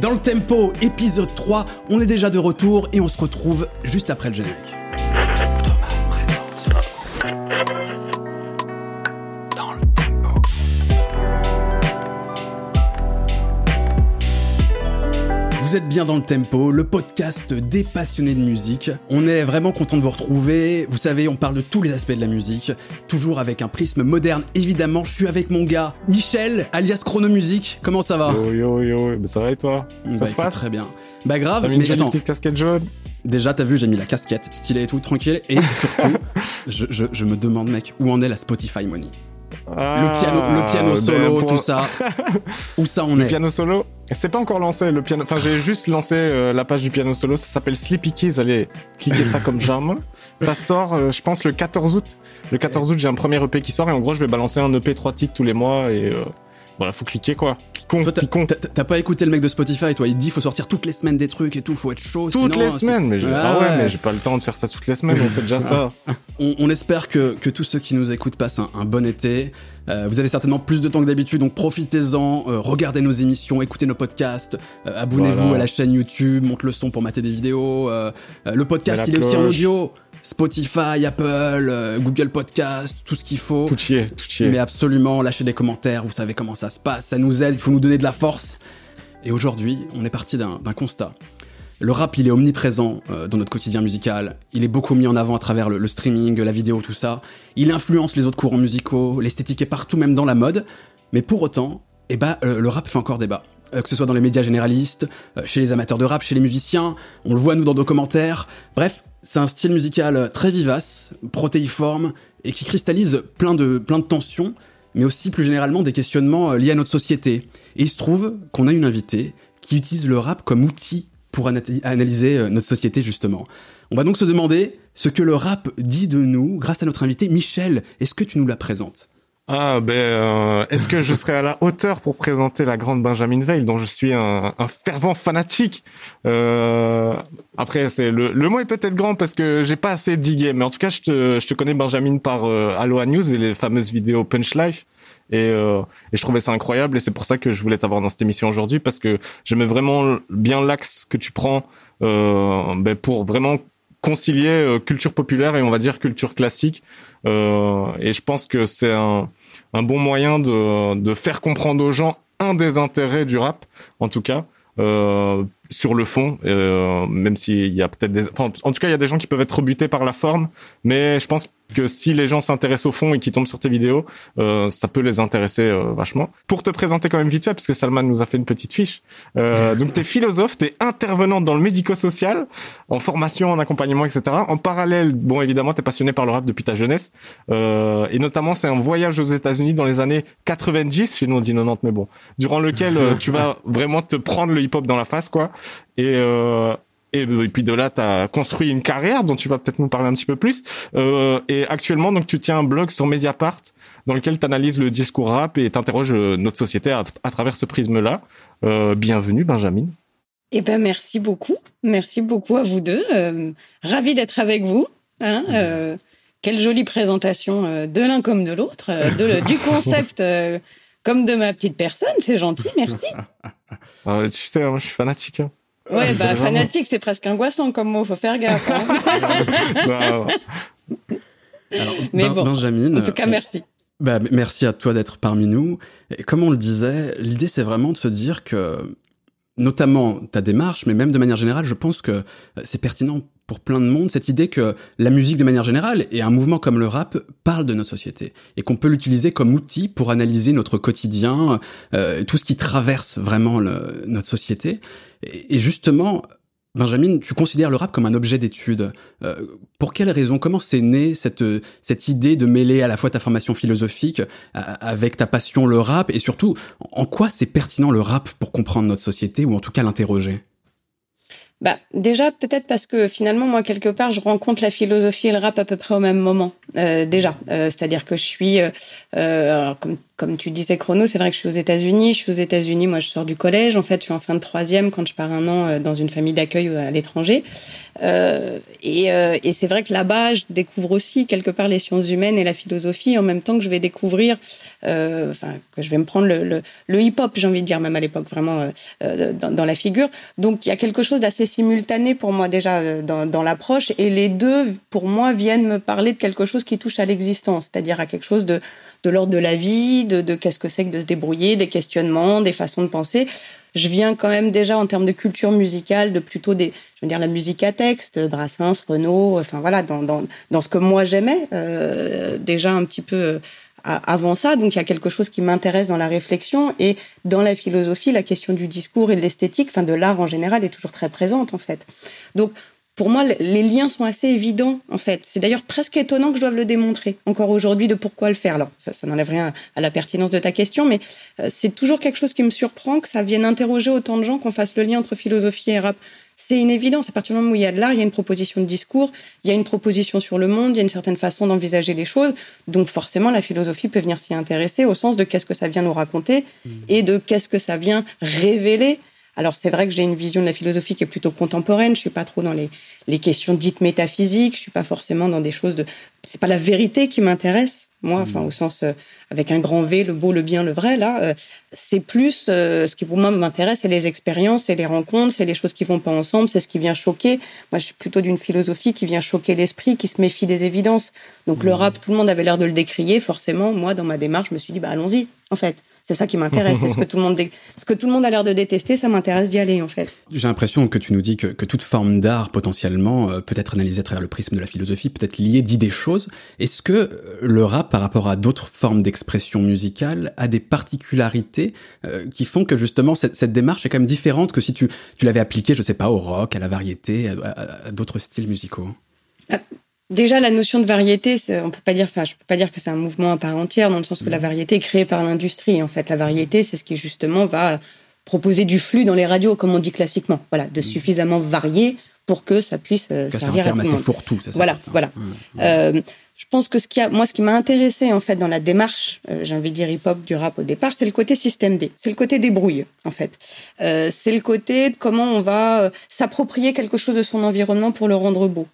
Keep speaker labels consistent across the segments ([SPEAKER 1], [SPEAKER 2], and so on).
[SPEAKER 1] Dans le tempo, épisode 3, on est déjà de retour et on se retrouve juste après le générique. Vous êtes bien dans le tempo, le podcast des passionnés de musique. On est vraiment content de vous retrouver. Vous savez, on parle de tous les aspects de la musique, toujours avec un prisme moderne. Évidemment, je suis avec mon gars Michel, alias Chronomusique. Comment ça va
[SPEAKER 2] Yo yo yo, mais ça va et toi Ça
[SPEAKER 1] Bah,
[SPEAKER 2] se
[SPEAKER 1] écoute,
[SPEAKER 2] passe
[SPEAKER 1] Très bien. Bah grave,
[SPEAKER 2] mis une
[SPEAKER 1] mais
[SPEAKER 2] jolie
[SPEAKER 1] attends.
[SPEAKER 2] petite casquette jaune
[SPEAKER 1] Déjà, t'as vu, j'ai mis la casquette, stylé et tout, tranquille. Et surtout, je, je, je me demande, mec, où en est la Spotify Money? Le piano, le piano
[SPEAKER 2] ben,
[SPEAKER 1] solo,
[SPEAKER 2] pour-
[SPEAKER 1] tout ça. où ça
[SPEAKER 2] Le
[SPEAKER 1] est
[SPEAKER 2] piano solo, c'est pas encore lancé le piano. Enfin, j'ai juste lancé euh, la page du piano solo. Ça s'appelle Sleepy Keys. Allez, cliquez ça comme j'aime. Ça sort, euh, je pense, le 14 août. Le 14 août, j'ai un premier EP qui sort et en gros, je vais balancer un EP 3 titres tous les mois et euh, voilà, faut cliquer quoi.
[SPEAKER 1] T'as- pas écouté le mec de Spotify, toi Il dit faut sortir toutes les semaines des trucs et tout, faut être chaud.
[SPEAKER 2] Toutes
[SPEAKER 1] sinon,
[SPEAKER 2] les
[SPEAKER 1] c'est-
[SPEAKER 2] semaines, mais j'ai- ah ouais, mais j'ai pas le temps de faire ça toutes les semaines. On fait déjà ça.
[SPEAKER 1] On, on espère que, que tous ceux qui nous écoutent passent un, un bon été. Euh, vous avez certainement plus de temps que d'habitude, donc profitez-en, euh, regardez nos émissions, écoutez nos podcasts, euh, abonnez-vous
[SPEAKER 2] Voilà.
[SPEAKER 1] à la chaîne YouTube, monte le son pour mater des vidéos. le podcast, il est aussi en audio. Spotify, Apple, euh, Google Podcast, tout ce qu'il faut.
[SPEAKER 2] Tout chier, tout chier.
[SPEAKER 1] Mais absolument, lâchez des commentaires, vous savez comment ça se passe, ça nous aide, il faut nous donner de la force. Et aujourd'hui, on est parti d'un constat. Le rap, il est omniprésent euh, dans notre quotidien musical. Il est beaucoup mis en avant à travers le, le streaming, la vidéo, tout ça. Il influence les autres courants musicaux, l'esthétique est partout, même dans la mode. Mais pour autant, eh ben, euh, le rap fait encore débat. Euh, que ce soit dans les médias généralistes, chez les amateurs de rap, chez les musiciens, on le voit nous dans nos commentaires. Bref, c'est un style musical très vivace, protéiforme, et qui cristallise plein de, tensions, mais aussi plus généralement des questionnements euh, liés à notre société. Et il se trouve qu'on a une invitée qui utilise le rap comme outil pour ana- analyser euh, notre société justement. On va donc se demander ce que le rap dit de nous grâce à notre invité Michel. Est-ce que tu nous la présentes?
[SPEAKER 2] Ah ben, euh, est-ce que je serai à la hauteur pour présenter la grande Benjamin Veil, dont je suis un, un fervent fanatique? Euh, Après, c'est le, le mot est peut-être grand parce que j'ai pas assez digué, mais en tout cas, je te, je te connais Benjamin par euh, Aloha News et les fameuses vidéos Punch Life. Et, euh, et je trouvais ça incroyable et c'est pour ça que je voulais t'avoir dans cette émission aujourd'hui parce que j'aimais vraiment bien l'axe que tu prends euh, ben, pour vraiment concilier euh, culture populaire et on va dire culture classique. Euh, et je pense que c'est un, bon moyen de, faire comprendre aux gens un des intérêts du rap, en tout cas, euh, sur le fond, même s'il y a peut-être des... En tout cas, il y a des gens qui peuvent être rebutés par la forme, mais je pense que si les gens s'intéressent au fond et qui tombent sur tes vidéos, euh, ça peut les intéresser euh, vachement. Pour te présenter quand même vite fait, parce que Salman nous a fait une petite fiche. Euh, donc, t'es philosophe, t'es intervenante dans le médico-social, en formation, en accompagnement, etc. En parallèle, bon, évidemment, t'es passionné par le rap depuis ta jeunesse, euh, et notamment, c'est un voyage aux États-Unis dans les années 90, chez nous on dit 90, mais bon, durant lequel euh, tu vas vraiment te prendre le hip-hop dans la face, quoi. Et, euh, et, et puis de là, tu as construit une carrière dont tu vas peut-être nous parler un petit peu plus. Euh, et actuellement, donc tu tiens un blog sur Mediapart dans lequel tu analyses le discours rap et t'interroges euh, notre société à, à travers ce prisme-là. Euh, bienvenue, Benjamin.
[SPEAKER 3] Eh ben merci beaucoup, merci beaucoup à vous deux. Euh, ravi d'être avec vous. Hein, euh, quelle jolie présentation euh, de l'un comme de l'autre, du concept comme de ma petite personne. C'est gentil, merci.
[SPEAKER 2] Tu sais, moi, je suis fanatique. hein.
[SPEAKER 3] Ouais, bah
[SPEAKER 2] Vraiment.
[SPEAKER 3] fanatique, c'est presque angoissant comme mot. Faut faire gaffe. hein.
[SPEAKER 2] Bah,
[SPEAKER 1] Alors,
[SPEAKER 3] Mais
[SPEAKER 1] Ben-
[SPEAKER 3] bon,
[SPEAKER 1] Benjamin,
[SPEAKER 3] en tout cas,
[SPEAKER 1] euh,
[SPEAKER 3] merci.
[SPEAKER 1] Bah, merci à toi d'être parmi nous. Et comme on le disait, l'idée c'est vraiment de se dire que, notamment ta démarche, mais même de manière générale, je pense que euh, c'est pertinent pour plein de monde cette idée que la musique de manière générale et un mouvement comme le rap parle de notre société et qu'on peut l'utiliser comme outil pour analyser notre quotidien, euh, tout ce qui traverse vraiment le- notre société. Et, justement, Benjamin, tu considères le rap comme un objet d'étude. Euh, pour quelle raison? Comment c'est né cette, cette idée de mêler à la fois ta formation philosophique à- avec ta passion le rap et surtout en quoi c'est pertinent le rap pour comprendre notre société ou en tout cas l'interroger?
[SPEAKER 3] Bah, déjà, peut-être parce que finalement, moi, quelque part, je rencontre la philosophie et le rap à peu près au même moment, euh, déjà. Euh, C'est-à-dire que je suis, euh, euh, comme comme tu disais chrono, c'est vrai que je suis aux États-Unis. Je suis aux États-Unis. Moi, je sors du collège. En fait, je suis en fin de troisième quand je pars un an euh, dans une famille d'accueil euh, à l'étranger. Euh, et, c'est vrai que là-bas, je découvre aussi quelque part les sciences humaines et la philosophie en même temps que je vais découvrir, enfin, que je vais me prendre le, hip-hop, j'ai envie de dire même à l'époque vraiment dans, dans, la figure. Donc, il y a quelque chose d'assez simultané pour moi déjà dans, dans l'approche. Et les deux, pour moi, viennent me parler de quelque chose qui touche à l'existence, c'est-à-dire à quelque chose de de l'ordre de la vie, de, de qu'est-ce que c'est que de se débrouiller, des questionnements, des façons de penser. Je viens quand même déjà en termes de culture musicale, de plutôt des, je veux dire la musique à texte, Brassens, Renaud, enfin voilà, dans, dans, dans ce que moi j'aimais euh, déjà un petit peu euh, avant ça. Donc il y a quelque chose qui m'intéresse dans la réflexion et dans la philosophie, la question du discours et de l'esthétique, enfin de l'art en général, est toujours très présente en fait. Donc pour moi, les liens sont assez évidents, en fait. C'est d'ailleurs presque étonnant que je doive le démontrer encore aujourd'hui de pourquoi le faire. Alors, ça, ça n'enlève rien à la pertinence de ta question, mais euh, c'est toujours quelque chose qui me surprend que ça vienne interroger autant de gens qu'on fasse le lien entre philosophie et rap. C'est une évidence. À partir du moment où il y a de l'art, il y a une proposition de discours, il y a une proposition sur le monde, il y a une certaine façon d'envisager les choses. Donc, forcément, la philosophie peut venir s'y intéresser au sens de qu'est-ce que ça vient nous raconter mmh. et de qu'est-ce que ça vient révéler alors c'est vrai que j'ai une vision de la philosophie qui est plutôt contemporaine. Je suis pas trop dans les, les questions dites métaphysiques. Je suis pas forcément dans des choses de. C'est pas la vérité qui m'intéresse moi, enfin mmh. au sens euh, avec un grand V, le beau, le bien, le vrai. Là, euh, c'est plus euh, ce qui pour moi m'intéresse, c'est les expériences, c'est les rencontres, c'est les choses qui vont pas ensemble, c'est ce qui vient choquer. Moi, je suis plutôt d'une philosophie qui vient choquer l'esprit, qui se méfie des évidences. Donc mmh. le rap, tout le monde avait l'air de le décrier. Forcément, moi, dans ma démarche, je me suis dit, bah allons-y. En fait, c'est ça qui m'intéresse. ce que tout le monde, ce que tout le monde a l'air de détester, ça m'intéresse d'y aller, en fait.
[SPEAKER 1] J'ai l'impression que tu nous dis que, que toute forme d'art euh, peut être analysée à travers le prisme de la philosophie, peut être liée d'idées choses. Est-ce que euh, le rap, par rapport à d'autres formes d'expression musicale, a des particularités euh, qui font que justement cette, cette, démarche est quand même différente que si tu, tu l'avais appliquée, je sais pas, au rock, à la variété, à, à, à d'autres styles musicaux?
[SPEAKER 3] Ah, Déjà, la notion de variété, on peut pas dire, enfin, je peux pas dire que c'est un mouvement à part entière, dans le sens où la mmh. variété est créée par l'industrie. En fait, la variété, c'est ce qui justement va proposer du flux dans les radios, comme on dit classiquement. Voilà, de mmh. suffisamment varié pour que ça puisse euh, servir à tout le monde.
[SPEAKER 1] fourre-tout.
[SPEAKER 3] Voilà,
[SPEAKER 1] ça,
[SPEAKER 3] voilà. Mmh. Euh, je pense que ce qui a, moi, ce qui m'a intéressé en fait dans la démarche, euh, j'ai envie de dire hip-hop du rap au départ, c'est le côté système D, c'est le côté débrouille en fait. Euh, c'est le côté de comment on va euh, s'approprier quelque chose de son environnement pour le rendre beau.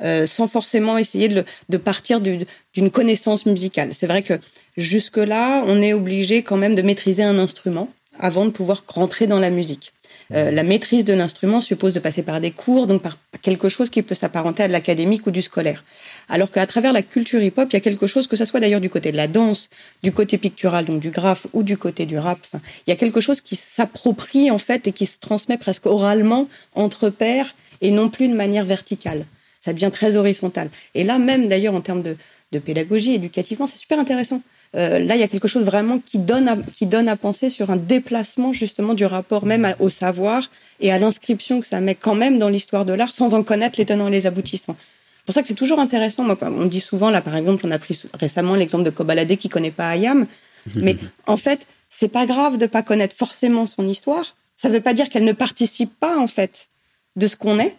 [SPEAKER 3] Euh, sans forcément essayer de, le, de partir d'une connaissance musicale. C'est vrai que jusque-là, on est obligé quand même de maîtriser un instrument avant de pouvoir rentrer dans la musique. Euh, la maîtrise de l'instrument suppose de passer par des cours, donc par quelque chose qui peut s'apparenter à de l'académique ou du scolaire. Alors qu'à travers la culture hip-hop, il y a quelque chose, que ce soit d'ailleurs du côté de la danse, du côté pictural, donc du graphe, ou du côté du rap, il y a quelque chose qui s'approprie en fait et qui se transmet presque oralement entre pairs et non plus de manière verticale ça devient très horizontal. Et là, même d'ailleurs, en termes de pédagogie, éducativement, c'est super intéressant. Euh, là, il y a quelque chose vraiment qui donne, à, qui donne à penser sur un déplacement justement du rapport même au savoir et à l'inscription que ça met quand même dans l'histoire de l'art sans en connaître les tenants et les aboutissants. C'est pour ça que c'est toujours intéressant. Moi, on dit souvent, là, par exemple, on a pris récemment l'exemple de Kobalade qui connaît pas Ayam. Mais en fait, c'est pas grave de pas connaître forcément son histoire. Ça veut pas dire qu'elle ne participe pas, en fait, de ce qu'on est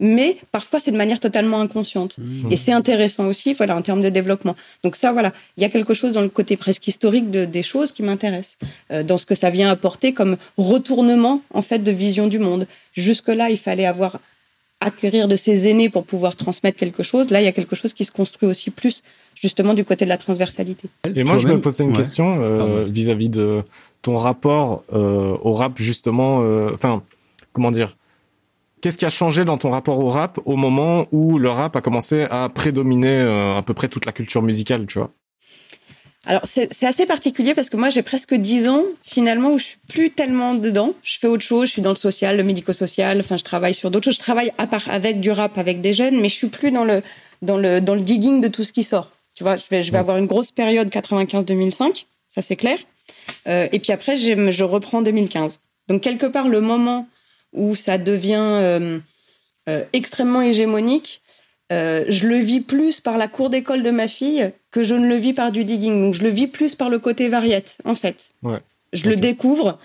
[SPEAKER 3] mais parfois c'est de manière totalement inconsciente. Mmh. Et c'est intéressant aussi, voilà, en termes de développement. Donc ça, voilà, il y a quelque chose dans le côté presque historique de, des choses qui m'intéresse, euh, dans ce que ça vient apporter comme retournement en fait de vision du monde. Jusque là, il fallait avoir acquérir de ses aînés pour pouvoir transmettre quelque chose. Là, il y a quelque chose qui se construit aussi plus justement du côté de la transversalité.
[SPEAKER 2] Et moi, je me posais une ouais. question euh, vis-à-vis -vis de ton rapport euh, au rap justement. Euh, enfin, comment dire Qu'est-ce qui a changé dans ton rapport au rap au moment où le rap a commencé à prédominer euh, à peu près toute la culture musicale, tu vois?
[SPEAKER 3] Alors c'est assez particulier parce que moi j'ai presque dix ans finalement où je suis plus tellement dedans. Je fais autre chose, je suis dans le social, le médico-social. Enfin, je travaille sur d'autres choses. Je travaille à part avec du rap, avec des jeunes, mais je suis plus dans le dans le dans le digging de tout ce qui sort. Tu vois, je vais je vais avoir une grosse période 95-2005, ça c'est clair. Euh, et puis après je, je reprends 2015. Donc quelque part le moment où ça devient euh, euh, extrêmement hégémonique, euh, je le vis plus par la cour d'école de ma fille que je ne le vis par du digging. Donc je le vis plus par le côté variette, en fait.
[SPEAKER 2] Ouais.
[SPEAKER 3] Je okay. le découvre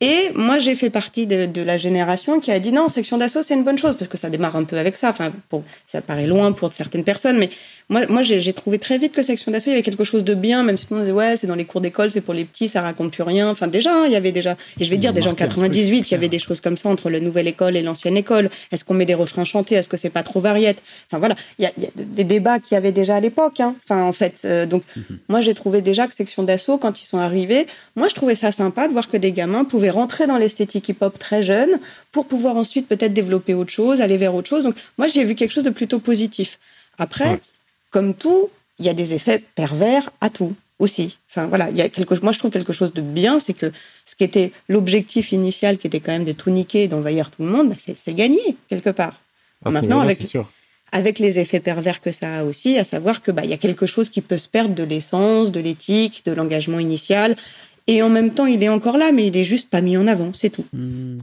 [SPEAKER 3] Et moi, j'ai fait partie de, de, la génération qui a dit non, section d'assaut, c'est une bonne chose, parce que ça démarre un peu avec ça. Enfin, pour, ça paraît loin pour certaines personnes, mais moi, moi j'ai trouvé très vite que section d'assaut, il y avait quelque chose de bien, même si tout le monde disait ouais, c'est dans les cours d'école, c'est pour les petits, ça raconte plus rien. Enfin, déjà, hein, il y avait déjà, et je vais dire, déjà en 98, il y avait des choses comme ça entre la nouvelle école et l'ancienne école. Est-ce qu'on met des refrains chantés? Est-ce que c'est pas trop variette? Enfin, voilà, il y a, y a, des débats qu'il y avait déjà à l'époque. Hein. Enfin, en fait, euh, donc, mhm. moi, j'ai trouvé déjà que section d'assaut, quand ils sont arrivés, moi, je trouvais ça sympa de voir que des gamins pouvaient rentrer dans l'esthétique hip-hop très jeune pour pouvoir ensuite peut-être développer autre chose, aller vers autre chose. Donc moi, j'ai vu quelque chose de plutôt positif. Après, comme tout, il y a des effets pervers à tout aussi. Enfin voilà, il y a quelque moi je trouve quelque chose de bien, c'est que ce qui était l'objectif initial, qui était quand même de tout niquer, d'envahir tout le monde, bah, c'est gagné quelque part.
[SPEAKER 2] Ah, Maintenant avec
[SPEAKER 3] avec les effets pervers que ça a aussi, à savoir que bah il y a quelque chose qui peut se perdre de l'essence, de l'éthique, de l'engagement initial. Et en même temps, il est encore là, mais il est juste pas mis en avant, c'est tout. Hmm.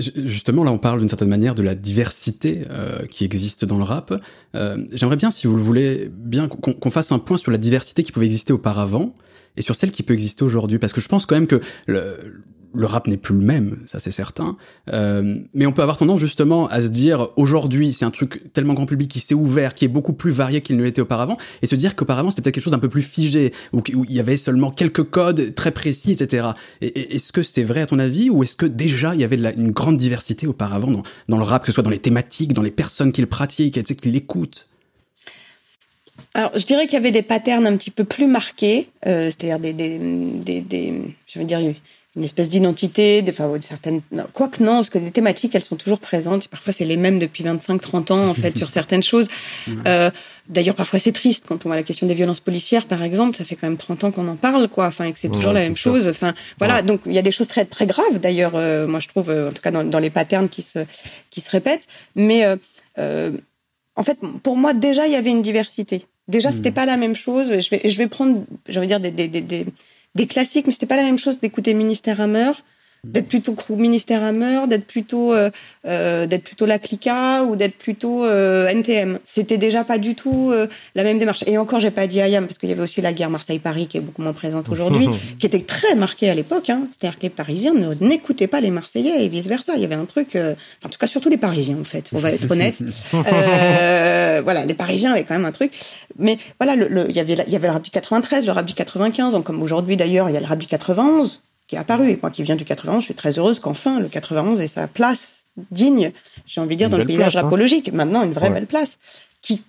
[SPEAKER 1] Justement, là, on parle d'une certaine manière de la diversité euh, qui existe dans le rap. Euh, J'aimerais bien, si vous le voulez, bien qu'on fasse un point sur la diversité qui pouvait exister auparavant et sur celle qui peut exister aujourd'hui, parce que je pense quand même que le, le rap n'est plus le même, ça c'est certain. Euh, mais on peut avoir tendance justement à se dire aujourd'hui c'est un truc tellement grand public qui s'est ouvert, qui est beaucoup plus varié qu'il ne l'était auparavant, et se dire qu'auparavant c'était peut-être quelque chose d'un peu plus figé, où, il y avait seulement quelques codes très précis, etc. Et, est-ce que c'est vrai à ton avis, ou est-ce que déjà il y avait une grande diversité auparavant dans, le rap, que ce soit dans les thématiques, dans les personnes qui le pratiquent, qui l'écoutent
[SPEAKER 3] alors, je dirais qu'il y avait des patterns un petit peu plus marqués, euh, c'est-à-dire des, des, des, des, je veux dire, une espèce d'identité, de, enfin, certaines, quoique non, parce que les thématiques, elles sont toujours présentes. Parfois, c'est les mêmes depuis 25, 30 ans, en fait, sur certaines choses. Euh, D'ailleurs, parfois, c'est triste quand on voit la question des violences policières, par exemple. Ça fait quand même 30 ans qu'on en parle, quoi. Enfin, et que c'est toujours la même chose. Enfin, voilà. Donc, il y a des choses très, très graves, d'ailleurs, euh, moi, je trouve, euh, en tout cas, dans, dans, les patterns qui se, qui se répètent. Mais, en fait, pour moi, déjà, il y avait une diversité. Déjà, c'était mmh. pas la même chose. Je vais, je vais prendre, je veux dire, des, des, des des classiques, mais c'était pas la même chose d'écouter Ministère Hammer d'être plutôt crew ministère Hammer, d'être plutôt euh, euh, d'être plutôt la Clica ou d'être plutôt euh, NTM. C'était déjà pas du tout euh, la même démarche. Et encore, j'ai pas dit IAM parce qu'il y avait aussi la guerre Marseille-Paris qui est beaucoup moins présente aujourd'hui, qui était très marquée à l'époque. Hein. C'est-à-dire que les Parisiens n'écoutaient pas les Marseillais et vice versa. Il y avait un truc, euh, en tout cas surtout les Parisiens en fait. On va être honnête. voilà, les Parisiens avaient quand même un truc. Mais voilà, le, le, il y avait il y avait le rap du 93, le rap du 95, comme aujourd'hui d'ailleurs, il y a le rap du 91 qui est apparu. Et moi qui viens du 91, je suis très heureuse qu'enfin le 91 ait sa place digne, j'ai envie de dire, dans le paysage hein. rapologique. Maintenant, une vraie belle place qui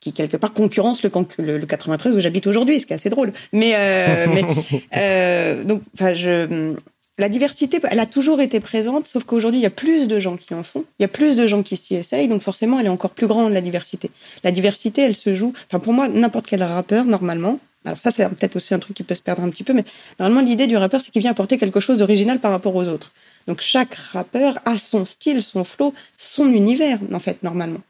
[SPEAKER 3] qui quelque part concurrence le, le, 93 où j'habite aujourd'hui, ce qui est assez drôle. Mais, euh, mais euh, donc, enfin, je, la diversité, elle a toujours été présente, sauf qu'aujourd'hui, il y a plus de gens qui en font, il y a plus de gens qui s'y essayent, donc forcément, elle est encore plus grande, la diversité. La diversité, elle se joue, enfin, pour moi, n'importe quel rappeur, normalement, alors ça, c'est peut-être aussi un truc qui peut se perdre un petit peu, mais normalement, l'idée du rappeur, c'est qu'il vient apporter quelque chose d'original par rapport aux autres. Donc chaque rappeur a son style, son flow, son univers, en fait, normalement.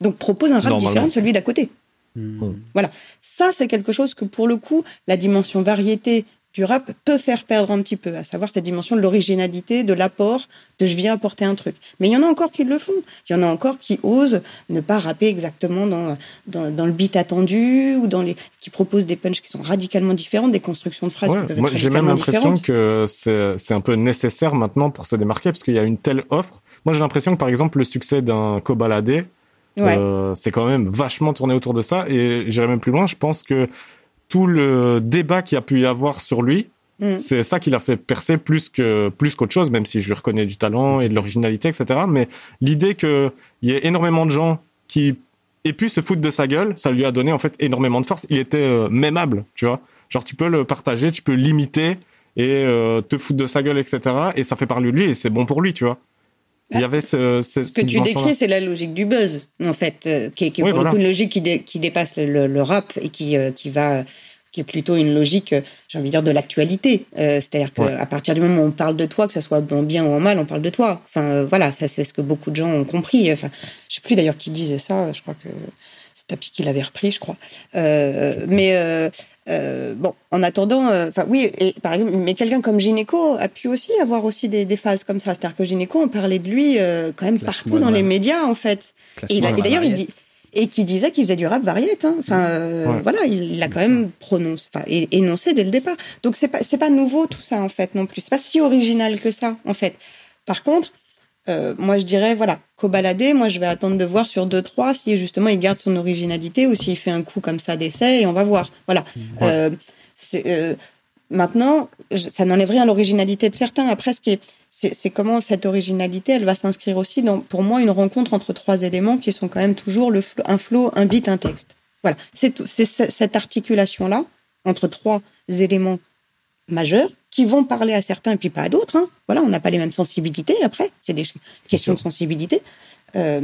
[SPEAKER 3] Donc propose un rap différent de celui d'à côté. Hmm. Voilà. Ça, c'est quelque chose que, pour le coup, la dimension variété du rap peut faire perdre un petit peu, à savoir cette dimension de l'originalité, de l'apport, de je viens apporter un truc. Mais il y en a encore qui le font. Il y en a encore qui osent ne pas rapper exactement dans, dans, dans le beat attendu ou dans les qui proposent des punchs qui sont radicalement différents, des constructions de phrases qui peuvent
[SPEAKER 2] moi, J'ai même l'impression que c'est un peu nécessaire maintenant pour se démarquer parce qu'il y a une telle offre. Moi, j'ai l'impression que par exemple le succès d'un Kobalade, euh, c'est quand même vachement tourné autour de ça. Et j'irai même plus loin. Je pense que tout le débat qu'il y a pu y avoir sur lui, mm. c'est ça qui l'a fait percer plus que plus qu'autre chose, même si je lui reconnais du talent et de l'originalité, etc. Mais l'idée qu'il y ait énormément de gens qui aient pu se foutre de sa gueule, ça lui a donné en fait énormément de force. Il était euh, mémable, tu vois. Genre tu peux le partager, tu peux l'imiter et euh, te foutre de sa gueule, etc. Et ça fait parler de lui et c'est bon pour lui, tu vois. Il y avait ce,
[SPEAKER 3] ce, ce que tu décris, c'est la logique du buzz, en fait, euh, qui est, qui est pour le coup une logique qui, qui dépasse le, le, rap et qui, euh, qui va, qui est plutôt une logique, euh, j'ai envie de dire, de l'actualité. C'est-à-dire qu'à partir du moment où on parle de toi, que ça soit bon, bien ou en mal, on parle de toi. Enfin, voilà, ça c'est ce que beaucoup de gens ont compris. Enfin, je sais plus d'ailleurs qui disait ça. Je crois que c'est Tapi qui l'avait repris, je crois. mais euh, bon, en attendant, euh, enfin oui, et par exemple, mais quelqu'un comme Gynéco a pu aussi avoir aussi des, des phases comme ça. C'est-à-dire que Gynéco, on parlait de lui euh, quand même partout dans les médias en fait. Et, d'ailleurs, il dit, et qui disait qu'il faisait du rap variette. Hein. Enfin, euh, voilà, il l'a quand même prononcé, enfin, énoncé dès le départ. Donc c'est pas c'est pas nouveau tout ça en fait non plus. C'est pas si original que ça en fait. Par contre, euh, moi je dirais voilà, balader moi je vais attendre de voir sur deux trois si justement il garde son originalité ou s'il fait un coup comme ça d'essai et on va voir. Voilà. Euh, c'est Maintenant, ça n'enlève rien à l'originalité de certains. Après, ce qui est, c'est comment cette originalité, elle va s'inscrire aussi dans, pour moi, une rencontre entre trois éléments qui sont quand même toujours le un flow, un beat, un texte. Voilà, c'est cette articulation-là entre trois éléments majeurs qui vont parler à certains et puis pas à d'autres. Hein. Voilà, on n'a pas les mêmes sensibilités. Après, c'est des questions de sensibilité. Euh,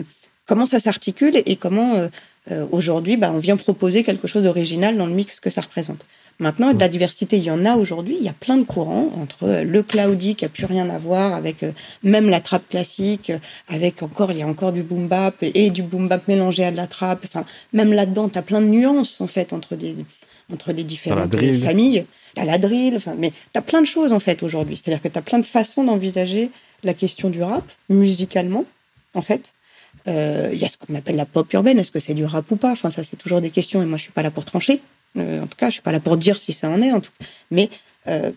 [SPEAKER 3] comment ça s'articule et comment euh, euh, aujourd'hui, bah, on vient proposer quelque chose d'original dans le mix que ça représente. Maintenant, de la diversité, il y en a aujourd'hui. Il y a plein de courants entre le cloudy qui a plus rien à voir avec même la trappe classique, avec encore il y a encore du boom bap et du boom bap mélangé à de la trappe. Enfin, même là-dedans, tu as plein de nuances en fait entre des entre les différentes familles. T'as la drill, mais t'as plein de choses en fait aujourd'hui. C'est-à-dire que t'as plein de façons d'envisager la question du rap musicalement, en fait. Il y a ce qu'on appelle la pop urbaine. Est-ce que c'est du rap ou pas? Enfin, ça c'est toujours des questions et moi je suis pas là pour trancher. Euh, en tout cas, je suis pas là pour dire si ça en est. En tout Mais euh,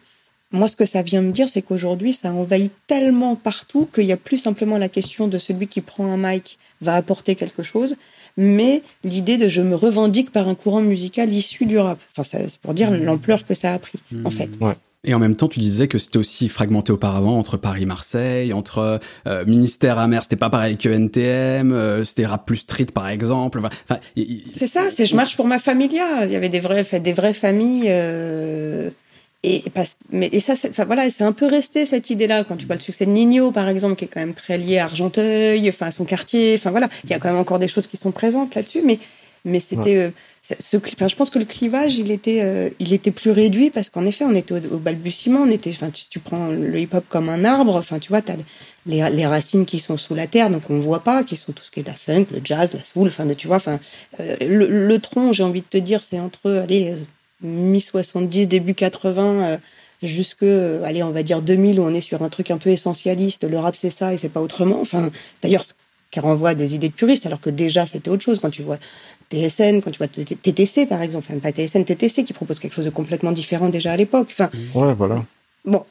[SPEAKER 3] moi, ce que ça vient me dire, c'est qu'aujourd'hui, ça envahit tellement partout qu'il n'y a plus simplement la question de celui qui prend un mic va apporter quelque chose, mais l'idée de je me revendique par un courant musical issu du rap. Enfin, c'est pour dire mmh. l'ampleur que ça a pris, en fait.
[SPEAKER 2] Ouais.
[SPEAKER 1] Et en même temps, tu disais que c'était aussi fragmenté auparavant entre Paris-Marseille, entre euh, ministère amer, c'était pas pareil que NTM, euh, c'était rap plus street par exemple. Enfin,
[SPEAKER 3] c'est ça, c'est je marche pour ma familia. Il y avait des vraies, des vraies familles. Euh, et, mais, et ça, enfin, voilà, c'est un peu resté cette idée-là quand tu vois le succès de Nino, par exemple, qui est quand même très lié à Argenteuil, enfin à son quartier. Enfin voilà, il y a quand même encore des choses qui sont présentes là-dessus, mais mais c'était, euh, ce, enfin, je pense que le clivage, il était, euh, il était plus réduit parce qu'en effet, on était au, balbutiement. On était, enfin, si tu prends le hip-hop comme un arbre, enfin, tu vois, t'as les, les racines qui sont sous la terre, donc on voit pas, qui sont tout ce qui est la funk, le jazz, la soul, enfin, tu vois, enfin, euh, le, tronc, j'ai envie de te dire, c'est entre, allez, mi 70, début 80 jusque, allez, on va dire 2000 où on est sur un truc un peu essentialiste. Le rap, c'est ça et c'est pas autrement. Enfin, d'ailleurs, qui renvoie à des idées de puristes, alors que déjà c'était autre chose quand tu vois TSN, quand tu vois TTC par exemple, enfin pas TSN, TTC qui propose quelque chose de complètement différent déjà à l'époque. Enfin,
[SPEAKER 2] ouais, voilà.
[SPEAKER 3] Bon,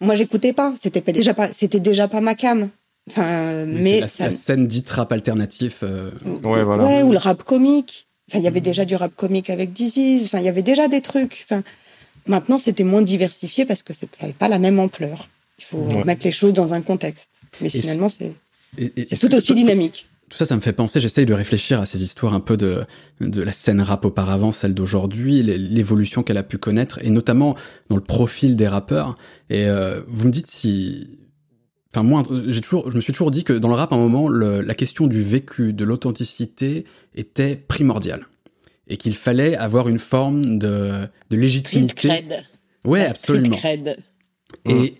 [SPEAKER 3] moi j'écoutais pas, c'était déjà pas, c'était déjà pas ma cam. Enfin, mais,
[SPEAKER 1] la, scène dite rap alternatif. Euh,
[SPEAKER 2] ouais, voilà.
[SPEAKER 3] Ouais, ou le rap comique. Enfin, il y avait déjà du rap comique avec Disease. Enfin, il y avait déjà des trucs. Enfin, maintenant c'était moins diversifié parce que c'était pas la même ampleur. Il faut mettre les choses dans un contexte. Mais finalement, c'est c'est tout aussi dynamique
[SPEAKER 1] tout ça, ça me fait penser, j'essaye de réfléchir à ces histoires un peu de, de la scène rap auparavant, celle d'aujourd'hui, l'évolution qu'elle a pu connaître, et notamment dans le profil des rappeurs. Et euh, vous me dites si... Enfin, moi, j'ai toujours, je me suis toujours dit que dans le rap, à un moment, le, la question du vécu, de l'authenticité était primordiale. Et qu'il fallait avoir une forme de, de légitimité.
[SPEAKER 3] Cred.
[SPEAKER 1] Ouais, absolument. Cred. Et,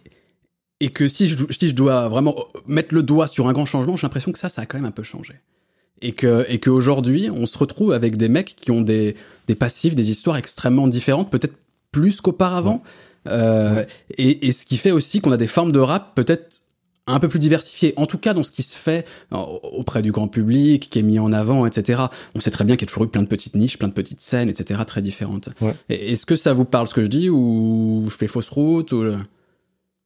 [SPEAKER 1] et que si je, si je dois vraiment mettre le doigt sur un grand changement, j'ai l'impression que ça, ça a quand même un peu changé. Et que et qu'aujourd'hui, on se retrouve avec des mecs qui ont des, des passifs, des histoires extrêmement différentes, peut-être plus qu'auparavant. Euh, et, et, ce qui fait aussi qu'on a des formes de rap peut-être un peu plus diversifiées, en tout cas dans ce qui se fait euh, auprès du grand public, qui est mis en avant, etc. On sait très bien qu'il y a toujours eu plein de petites niches, plein de petites scènes, etc. très différentes. Est-ce que ça vous parle ce que je dis ou je fais fausse route ou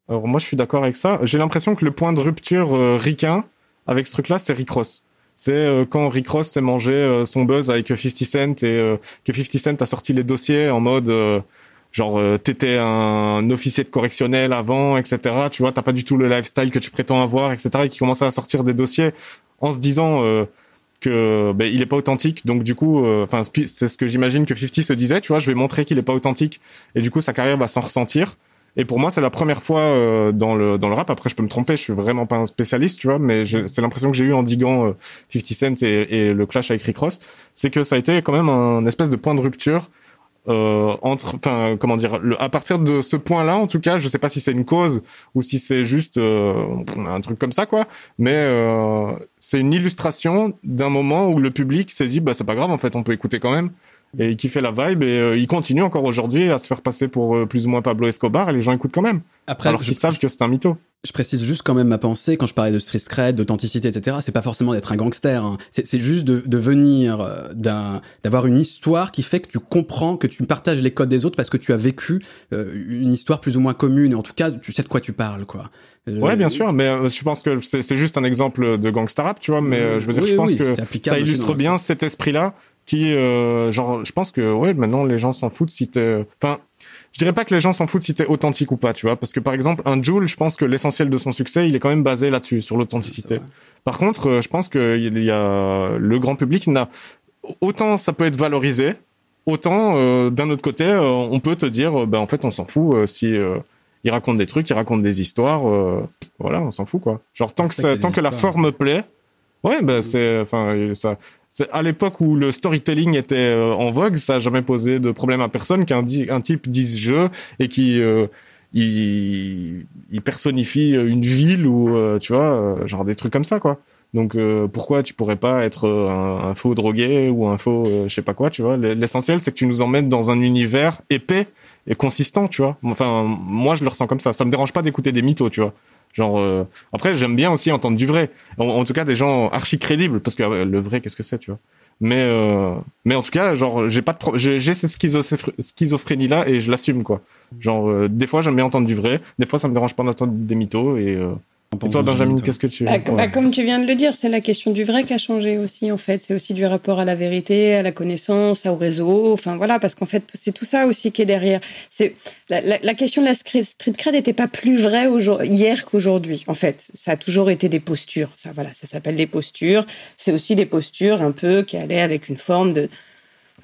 [SPEAKER 2] alors moi je suis d'accord avec ça. J'ai l'impression que le point de rupture euh, ricain avec ce truc-là, c'est Rick Ross. C'est euh, quand Rick Ross s'est mangé euh, son buzz avec 50 Cent et que 50 Cent a sorti les dossiers en mode genre t'étais un officier de correctionnel avant, etc. Tu vois, t'as pas du tout le lifestyle que tu prétends avoir, etc. Et qui commençait à sortir des dossiers en se disant que ben, il est pas authentique. Donc du coup, enfin c'est ce que j'imagine que 50 se disait. Tu vois, je vais montrer qu'il est pas authentique et du coup sa carrière va s'en ressentir. Et pour moi, c'est la première fois euh, dans le dans le rap. Après, je peux me tromper, je suis vraiment pas un spécialiste, tu vois, mais c'est l'impression que j'ai eu en diguant euh, 50 Cent et, et, le clash avec Rick Ross, c'est que ça a été quand même un espèce de point de rupture euh, entre, enfin, comment dire, le, à partir de ce point-là, en tout cas, je sais pas si c'est une cause ou si c'est juste euh, un truc comme ça, quoi. Mais euh, c'est une illustration d'un moment où le public s'est dit, bah c'est pas grave, en fait, on peut écouter quand même. Et il kiffait la vibe et euh, il continue encore aujourd'hui à se faire passer pour euh, plus ou moins Pablo Escobar et les gens écoutent quand même. Après, alors qu'ils savent que c'est un mytho.
[SPEAKER 1] Je précise juste quand même ma pensée quand je parlais de street cred, d'authenticité, etc. C'est pas forcément d'être un gangster. Hein. C'est juste de, de venir euh, d'un, d'avoir une histoire qui fait que tu comprends, que tu partages les codes des autres parce que tu as vécu une histoire plus ou moins commune. En tout cas, tu sais de quoi tu parles, quoi.
[SPEAKER 2] Ouais, bien sûr, mais je pense que c'est juste un exemple de gangster rap, tu vois. Mais je veux dire, je pense que ça illustre bien cet esprit-là qui euh, genre je pense que ouais maintenant les gens s'en foutent si t'es enfin je dirais pas que les gens s'en foutent si t'es authentique ou pas tu vois parce que par exemple un Joule je pense que l'essentiel de son succès il est quand même basé là-dessus sur l'authenticité. Par contre euh, je pense que il y a le grand public n'a autant ça peut être valorisé autant euh, d'un autre côté on peut te dire ben en fait on s'en fout si il raconte des trucs il raconte des histoires voilà on s'en fout quoi. Genre tant que tant que la forme plaît ouais ben c'est enfin ça à l'époque où le storytelling était euh, en vogue, ça a jamais posé de problème à personne qu'un un type dise je et qui euh, il, il, personnifie une ville ou euh, tu vois genre des trucs comme ça quoi. Donc pourquoi tu pourrais pas être un, faux drogué ou un faux je sais pas quoi, tu vois L'essentiel c'est que tu nous emmènes dans un univers épais et consistant, tu vois. Enfin moi je le ressens comme ça. Ça me dérange pas d'écouter des mythos, tu vois. Genre euh, après j'aime bien aussi entendre du vrai. En, tout cas des gens archi crédibles parce que euh, le vrai qu'est-ce que c'est tu vois. Mais euh, mais en tout cas genre j'ai pas de j'ai cette schizophrénie là et je l'assume quoi. Genre des fois j'aime bien entendre du vrai, des fois ça me dérange pas d'entendre des mythos et et toi, Benjamin, qu'est-ce que tu...
[SPEAKER 3] Bah, bah, comme tu viens de le dire, c'est la question du vrai qui a changé aussi, en fait. C'est aussi du rapport à la vérité, à la connaissance, au réseau. Enfin, voilà, parce qu'en fait, c'est tout ça aussi qui est derrière. C'est la, la, la, question de la street cred n'était pas plus vraie hier qu'aujourd'hui, en fait. Ça a toujours été des postures. Ça, voilà, ça s'appelle des postures. C'est aussi des postures un peu qui allaient avec une forme de ah,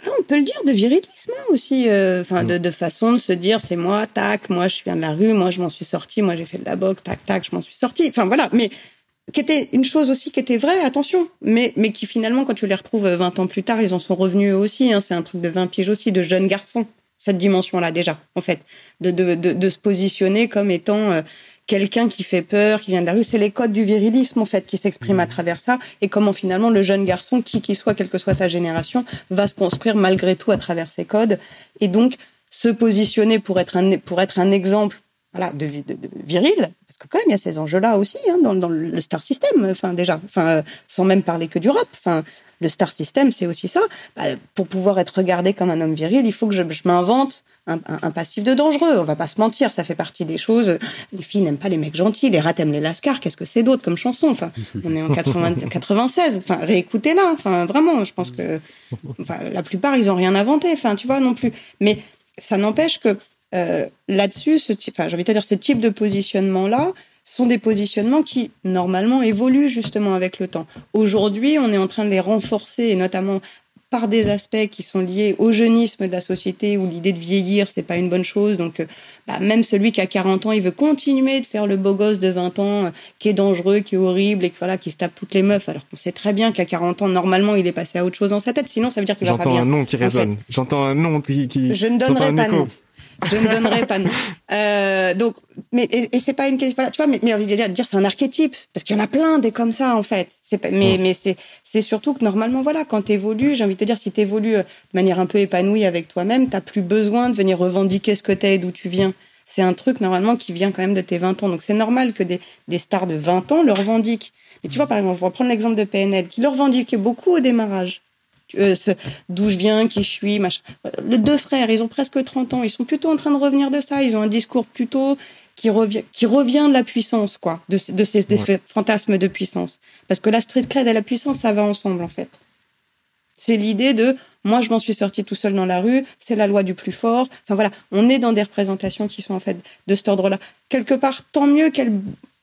[SPEAKER 3] on peut le dire de virilisme hein, aussi, euh, enfin de, de, façon de se dire c'est moi, tac, moi je viens de la rue, moi je m'en suis sorti, moi j'ai fait de la boxe, tac, tac, je m'en suis sorti. Enfin voilà, mais qui était une chose aussi qui était vraie, attention, mais mais qui finalement quand tu les retrouves 20 ans plus tard, ils en sont revenus eux aussi. Hein, c'est un truc de 20 piges aussi, de jeunes garçons, cette dimension-là déjà, en fait, de de, de, de se positionner comme étant euh, quelqu'un qui fait peur, qui vient de la rue. C'est les codes du virilisme, en fait, qui s'expriment à mmh. travers ça. Et comment, finalement, le jeune garçon, qui qu'il soit, quelle que soit sa génération, va se construire malgré tout à travers ces codes. Et donc, se positionner pour être un, pour être un exemple voilà, de, de, de, viril, parce que quand même il y a ces enjeux-là aussi hein, dans, dans, le star system, enfin déjà, enfin euh, sans même parler que du rap, enfin le star system c'est aussi ça. Bah, pour pouvoir être regardé comme un homme viril, il faut que je, je m'invente un, un, passif de dangereux. On va pas se mentir, ça fait partie des choses. Les filles n'aiment pas les mecs gentils, les rats aiment les lascars. Qu'est-ce que c'est d'autre comme chanson? Enfin, on est en 80, 96. Enfin, réécoutez-la. Enfin, vraiment, je pense que enfin, la plupart ils ont rien inventé. Enfin, tu vois non plus. Mais ça n'empêche que euh, là-dessus, ce type, enfin, j'ai envie de dire, ce type de positionnement-là sont des positionnements qui, normalement, évoluent justement avec le temps. Aujourd'hui, on est en train de les renforcer, et notamment par des aspects qui sont liés au jeunisme de la société où l'idée de vieillir c'est pas une bonne chose. Donc euh, bah, même celui qui a 40 ans il veut continuer de faire le beau gosse de 20 ans euh, qui est dangereux qui est horrible et qui voilà qui se tape toutes les meufs alors qu'on sait très bien qu'à 40 ans normalement il est passé à autre chose dans sa tête. Sinon ça veut dire qu'il va pas bien
[SPEAKER 2] j'entends un nom qui résonne. J'entends un nom qui, qui...
[SPEAKER 3] je ne donnerai pas nom je ne donnerai pas nom. Euh, donc, mais et, c'est pas une question. Voilà, tu vois, mais, mais envie de dire, dire c'est un archétype parce qu'il y en a plein des comme ça en fait. C'est pas, mais mais c'est c'est surtout que normalement voilà, quand t'évolues, j'ai envie de te dire, si t'évolues euh, de manière un peu épanouie avec toi-même, t'as plus besoin de venir revendiquer ce que t'es et d'où tu viens. C'est un truc normalement qui vient quand même de tes 20 ans. Donc c'est normal que des, des stars de 20 ans le revendiquent. Et tu vois, par exemple, on va prendre l'exemple de PNL, qui le revendiquait beaucoup au démarrage euh, d'où je viens, qui je suis, machin. Les deux frères, ils ont presque 30 ans, ils sont plutôt en train de revenir de ça, ils ont un discours plutôt qui revient, qui revient de la puissance, quoi, de, de ces fantasmes de puissance. Parce que la street cred et la puissance, ça va ensemble, en fait. C'est l'idée de, moi, je m'en suis sorti tout seul dans la rue, c'est la loi du plus fort. Enfin voilà, on est dans des représentations qui sont en fait de cet ordre-là. Quelque part, tant mieux qu'elles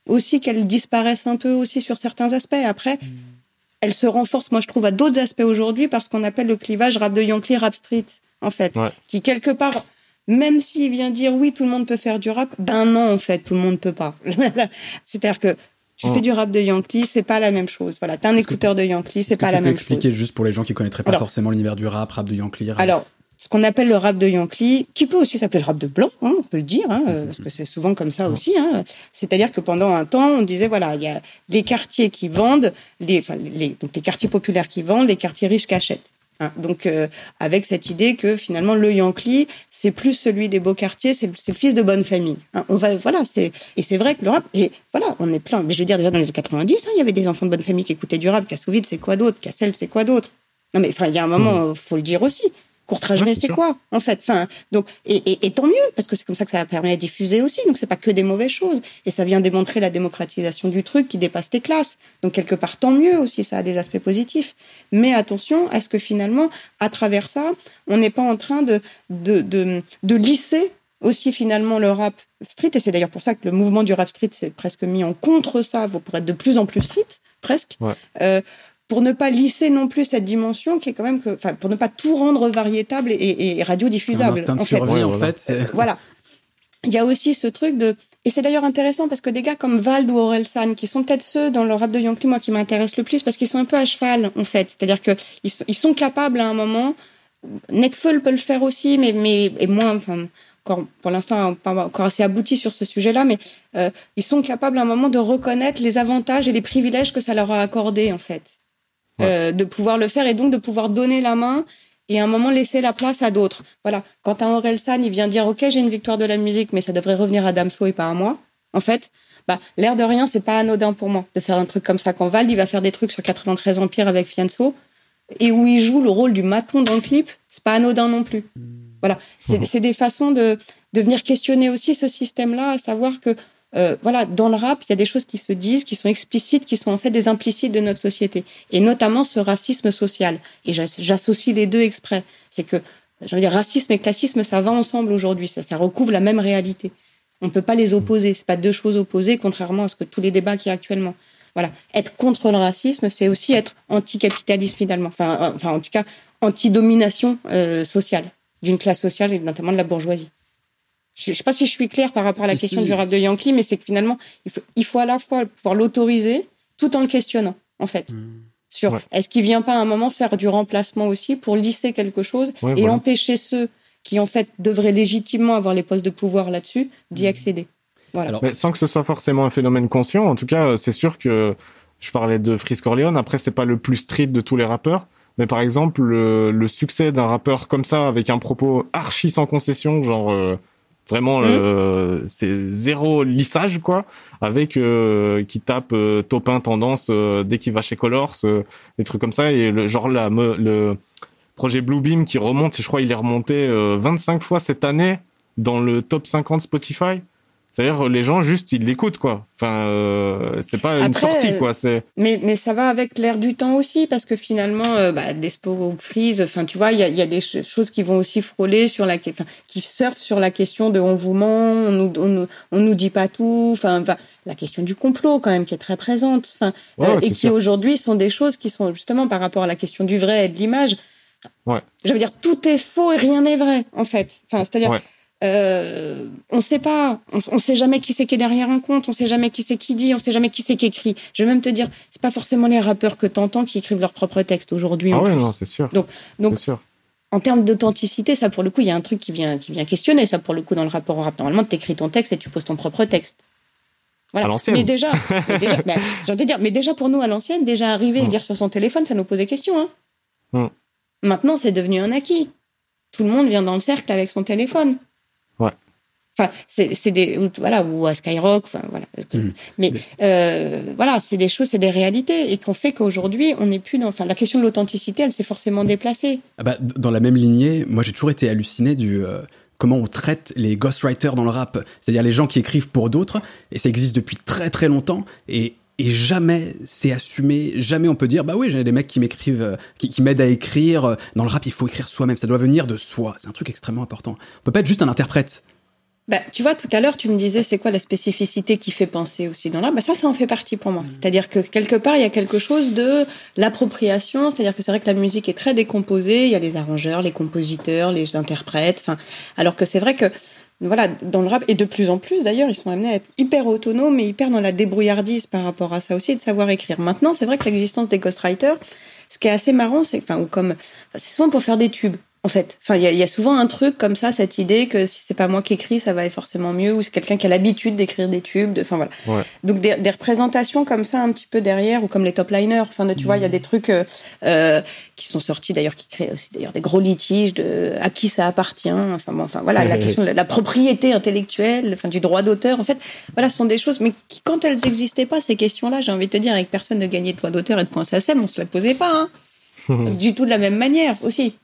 [SPEAKER 3] aussi qu'elles disparaissent un peu aussi sur certains aspects. Après, mm elle se renforce, moi je trouve, à d'autres aspects aujourd'hui parce qu'on appelle le clivage rap de Yankee, rap street, en fait, qui quelque part, même s'il vient dire oui, tout le monde peut faire du rap, ben non, en fait, tout le monde peut pas. C'est-à-dire que tu fais du rap de Yankee, c'est pas la même chose. Voilà, t'es un écouteur de Yankee, c'est pas la même chose.
[SPEAKER 1] Tu peux expliquer juste pour les gens qui connaîtraient pas forcément l'univers du rap, rap de Yankee.
[SPEAKER 3] Alors, ce qu'on appelle le rap de Yankee, qui peut aussi s'appeler le rap de blanc, hein, on peut le dire, hein, euh, parce que c'est souvent comme ça aussi. Hein. C'est-à-dire que pendant un temps, on disait voilà, il y a les quartiers qui vendent, les, enfin, les, donc les quartiers populaires qui vendent, les quartiers riches qui achètent. Donc euh, avec cette idée que finalement le Yankee c'est plus celui des beaux quartiers, c'est le fils de bonne famille. Hein, on va voilà c'est et c'est vrai que le rap et voilà on est plein. Mais je veux dire déjà dans les années 90 hein, il y avait des enfants de bonne famille qui écoutaient du rap. Kassovitz c'est quoi d'autre? Cassel c'est quoi d'autre? Non mais enfin il y a un moment hmm. faut le dire aussi. Courtrage, mais c'est quoi en fait? Enfin, donc et, et, et, tant mieux parce que c'est comme ça que ça permet de diffuser aussi. Donc c'est pas que des mauvaises choses et ça vient démontrer la démocratisation du truc qui dépasse les classes. Donc quelque part tant mieux aussi, ça a des aspects positifs. Mais attention, est-ce que finalement à travers ça, on n'est pas en train de de, de, de lisser aussi finalement le rap street? Et c'est d'ailleurs pour ça que le mouvement du rap street s'est presque mis en contre ça pour être de plus en plus street presque ouais. euh, pour ne pas lisser non plus cette dimension qui est quand même que, enfin, pour ne pas tout rendre variétable et, et radiodiffusable.
[SPEAKER 1] Un en fait. en fait.
[SPEAKER 3] Euh, voilà. Il y a aussi ce truc de, et c'est d'ailleurs intéressant parce que des gars comme Vald ou Orelsan, qui sont peut-être ceux dans le rap de Yankee, moi, qui m'intéressent le plus parce qu'ils sont un peu à cheval, en fait. C'est-à-dire que ils, ils, sont capables à un moment, Nekfeu peut le faire aussi, mais, mais, et moins, enfin, encore, pour l'instant, pas encore assez abouti sur ce sujet-là, mais euh, ils sont capables à un moment de reconnaître les avantages et les privilèges que ça leur a accordé, en fait. Euh, de pouvoir le faire et donc de pouvoir donner la main et à un moment laisser la place à d'autres. Voilà. Quand un Orelsan, il vient dire, OK, j'ai une victoire de la musique, mais ça devrait revenir à Damso et pas à moi. En fait, bah, l'air de rien, c'est pas anodin pour moi de faire un truc comme ça. Quand Vald, il va faire des trucs sur 93 Empire avec Fianso et où il joue le rôle du maton dans le clip, c'est pas anodin non plus. Voilà. C'est des façons de, de venir questionner aussi ce système-là, à savoir que euh, voilà, dans le rap, il y a des choses qui se disent, qui sont explicites, qui sont en fait des implicites de notre société, et notamment ce racisme social. Et j'associe les deux exprès. C'est que, je veux dire, racisme et classisme, ça va ensemble aujourd'hui. Ça, recouvre la même réalité. On peut pas les opposer. C'est pas deux choses opposées, contrairement à ce que tous les débats qu'il y a actuellement. Voilà, être contre le racisme, c'est aussi être anticapitaliste finalement. Enfin, euh, enfin, en tout cas, anti-domination euh, sociale d'une classe sociale et notamment de la bourgeoisie je, ne sais pas si je suis claire par rapport à la question du rap de Yankee, mais c'est que finalement, il faut, il faut à la fois pouvoir l'autoriser tout en le questionnant, en fait. Mmh. Sur est-ce qu'il vient pas à un moment faire du remplacement aussi pour lisser quelque chose et empêcher ceux qui, en fait, devraient légitimement avoir les postes de pouvoir là-dessus d'y mmh. accéder. Voilà.
[SPEAKER 2] Mais sans que ce soit forcément un phénomène conscient, en tout cas, c'est sûr que je parlais de Frisk Corleone. Après, c'est pas le plus street de tous les rappeurs. Mais par exemple, le, le succès d'un rappeur comme ça, avec un propos archi sans concession, genre euh, Vraiment, mmh. euh, c'est zéro lissage, quoi, avec euh, qui tape euh, Topin tendance euh, dès qu'il va chez Colors, des trucs comme ça. Et le genre là, le projet Bluebeam qui remonte, je crois, il est remonté 25 fois cette année dans le top 50 Spotify. C'est-à-dire les gens juste ils l'écoutent quoi. Enfin euh, c'est pas une sortie quoi. C'est.
[SPEAKER 3] Mais mais ça va avec l'air du temps aussi parce que finalement euh, bah, Despo Freeze, enfin tu vois il y a, y a des choses qui vont aussi frôler sur la enfin qui surfent sur la question de on vous ment, on nous on nous, on nous dit pas tout, enfin la question du complot quand même qui est très présente, enfin euh, et qui aujourd'hui sont des choses qui sont justement par rapport à la question du vrai et de l'image.
[SPEAKER 2] Ouais.
[SPEAKER 3] Je veux dire tout est faux et rien n'est vrai en fait. Enfin c'est-à-dire euh, on sait pas, on, on, sait jamais qui c'est qui est derrière un compte, on sait jamais qui c'est qui dit, on sait jamais qui c'est qui écrit. Je vais même te dire, c'est pas forcément les rappeurs que t'entends qui écrivent leurs propres textes aujourd'hui.
[SPEAKER 2] Ah oui, non, c'est sûr.
[SPEAKER 3] Donc, donc, sûr. en termes d'authenticité, ça pour le coup, il y a un truc qui vient, qui vient questionner ça pour le coup dans le rapport au rap. Normalement, t'écris ton texte et tu poses ton propre texte.
[SPEAKER 2] Voilà.
[SPEAKER 3] mais déjà, mais déjà, bah, j'ai envie de dire, mais déjà pour nous à l'ancienne, déjà arriver et mm. dire sur son téléphone, ça nous posait question. Hein.
[SPEAKER 2] Mm.
[SPEAKER 3] Maintenant, c'est devenu un acquis. Tout le monde vient dans le cercle avec son téléphone. Enfin, c'est des voilà ou à Skyrock, enfin voilà. Mhm. Mais euh, voilà, c'est des choses, c'est des réalités et qu'on fait qu'aujourd'hui, on n'est plus dans. Enfin, la question de l'authenticité, elle s'est forcément déplacée.
[SPEAKER 1] Ah bah, dans la même lignée, moi j'ai toujours été halluciné du euh, comment on traite les ghostwriters dans le rap, c'est-à-dire les gens qui écrivent pour d'autres, et ça existe depuis très très longtemps et et jamais c'est assumé, jamais on peut dire bah oui j'ai des mecs qui m'écrivent, euh, qui, qui m'aident à écrire. Dans le rap il faut écrire soi-même, ça doit venir de soi. C'est un truc extrêmement important. On peut pas être juste un interprète.
[SPEAKER 3] Bah, tu vois, tout à l'heure, tu me disais, c'est quoi la spécificité qui fait penser aussi dans l'art? Bah, Ça, ça en fait partie pour moi. C'est-à-dire que quelque part, il y a quelque chose de l'appropriation. C'est-à-dire que c'est vrai que la musique est très décomposée. Il y a les arrangeurs, les compositeurs, les interprètes. Enfin, alors que c'est vrai que voilà, dans le rap, et de plus en plus d'ailleurs, ils sont amenés à être hyper autonomes et hyper dans la débrouillardise par rapport à ça aussi, et de savoir écrire. Maintenant, c'est vrai que l'existence des ghostwriters, ce qui est assez marrant, c'est, enfin, ou comme, c'est souvent pour faire des tubes. En fait. Enfin, il y a, souvent un truc comme ça, cette idée que si c'est pas moi qui écris, ça va être forcément mieux, ou c'est quelqu'un qui a l'habitude d'écrire des tubes. Enfin voilà. Donc des, représentations comme ça un petit peu derrière, ou comme les top liners. Enfin, tu vois, il y a des trucs euh, euh, qui sont sortis d'ailleurs, qui créent aussi d'ailleurs des gros litiges de à qui ça appartient. Enfin bon, enfin voilà, la question de la, propriété intellectuelle, enfin du droit d'auteur. En fait, voilà, ce sont des choses, mais qui, quand elles n'existaient pas, ces questions-là, j'ai envie de te dire, avec personne ne gagnait de droit d'auteur et de points SACEM, on se la posait pas. Hein. du tout de la même manière aussi.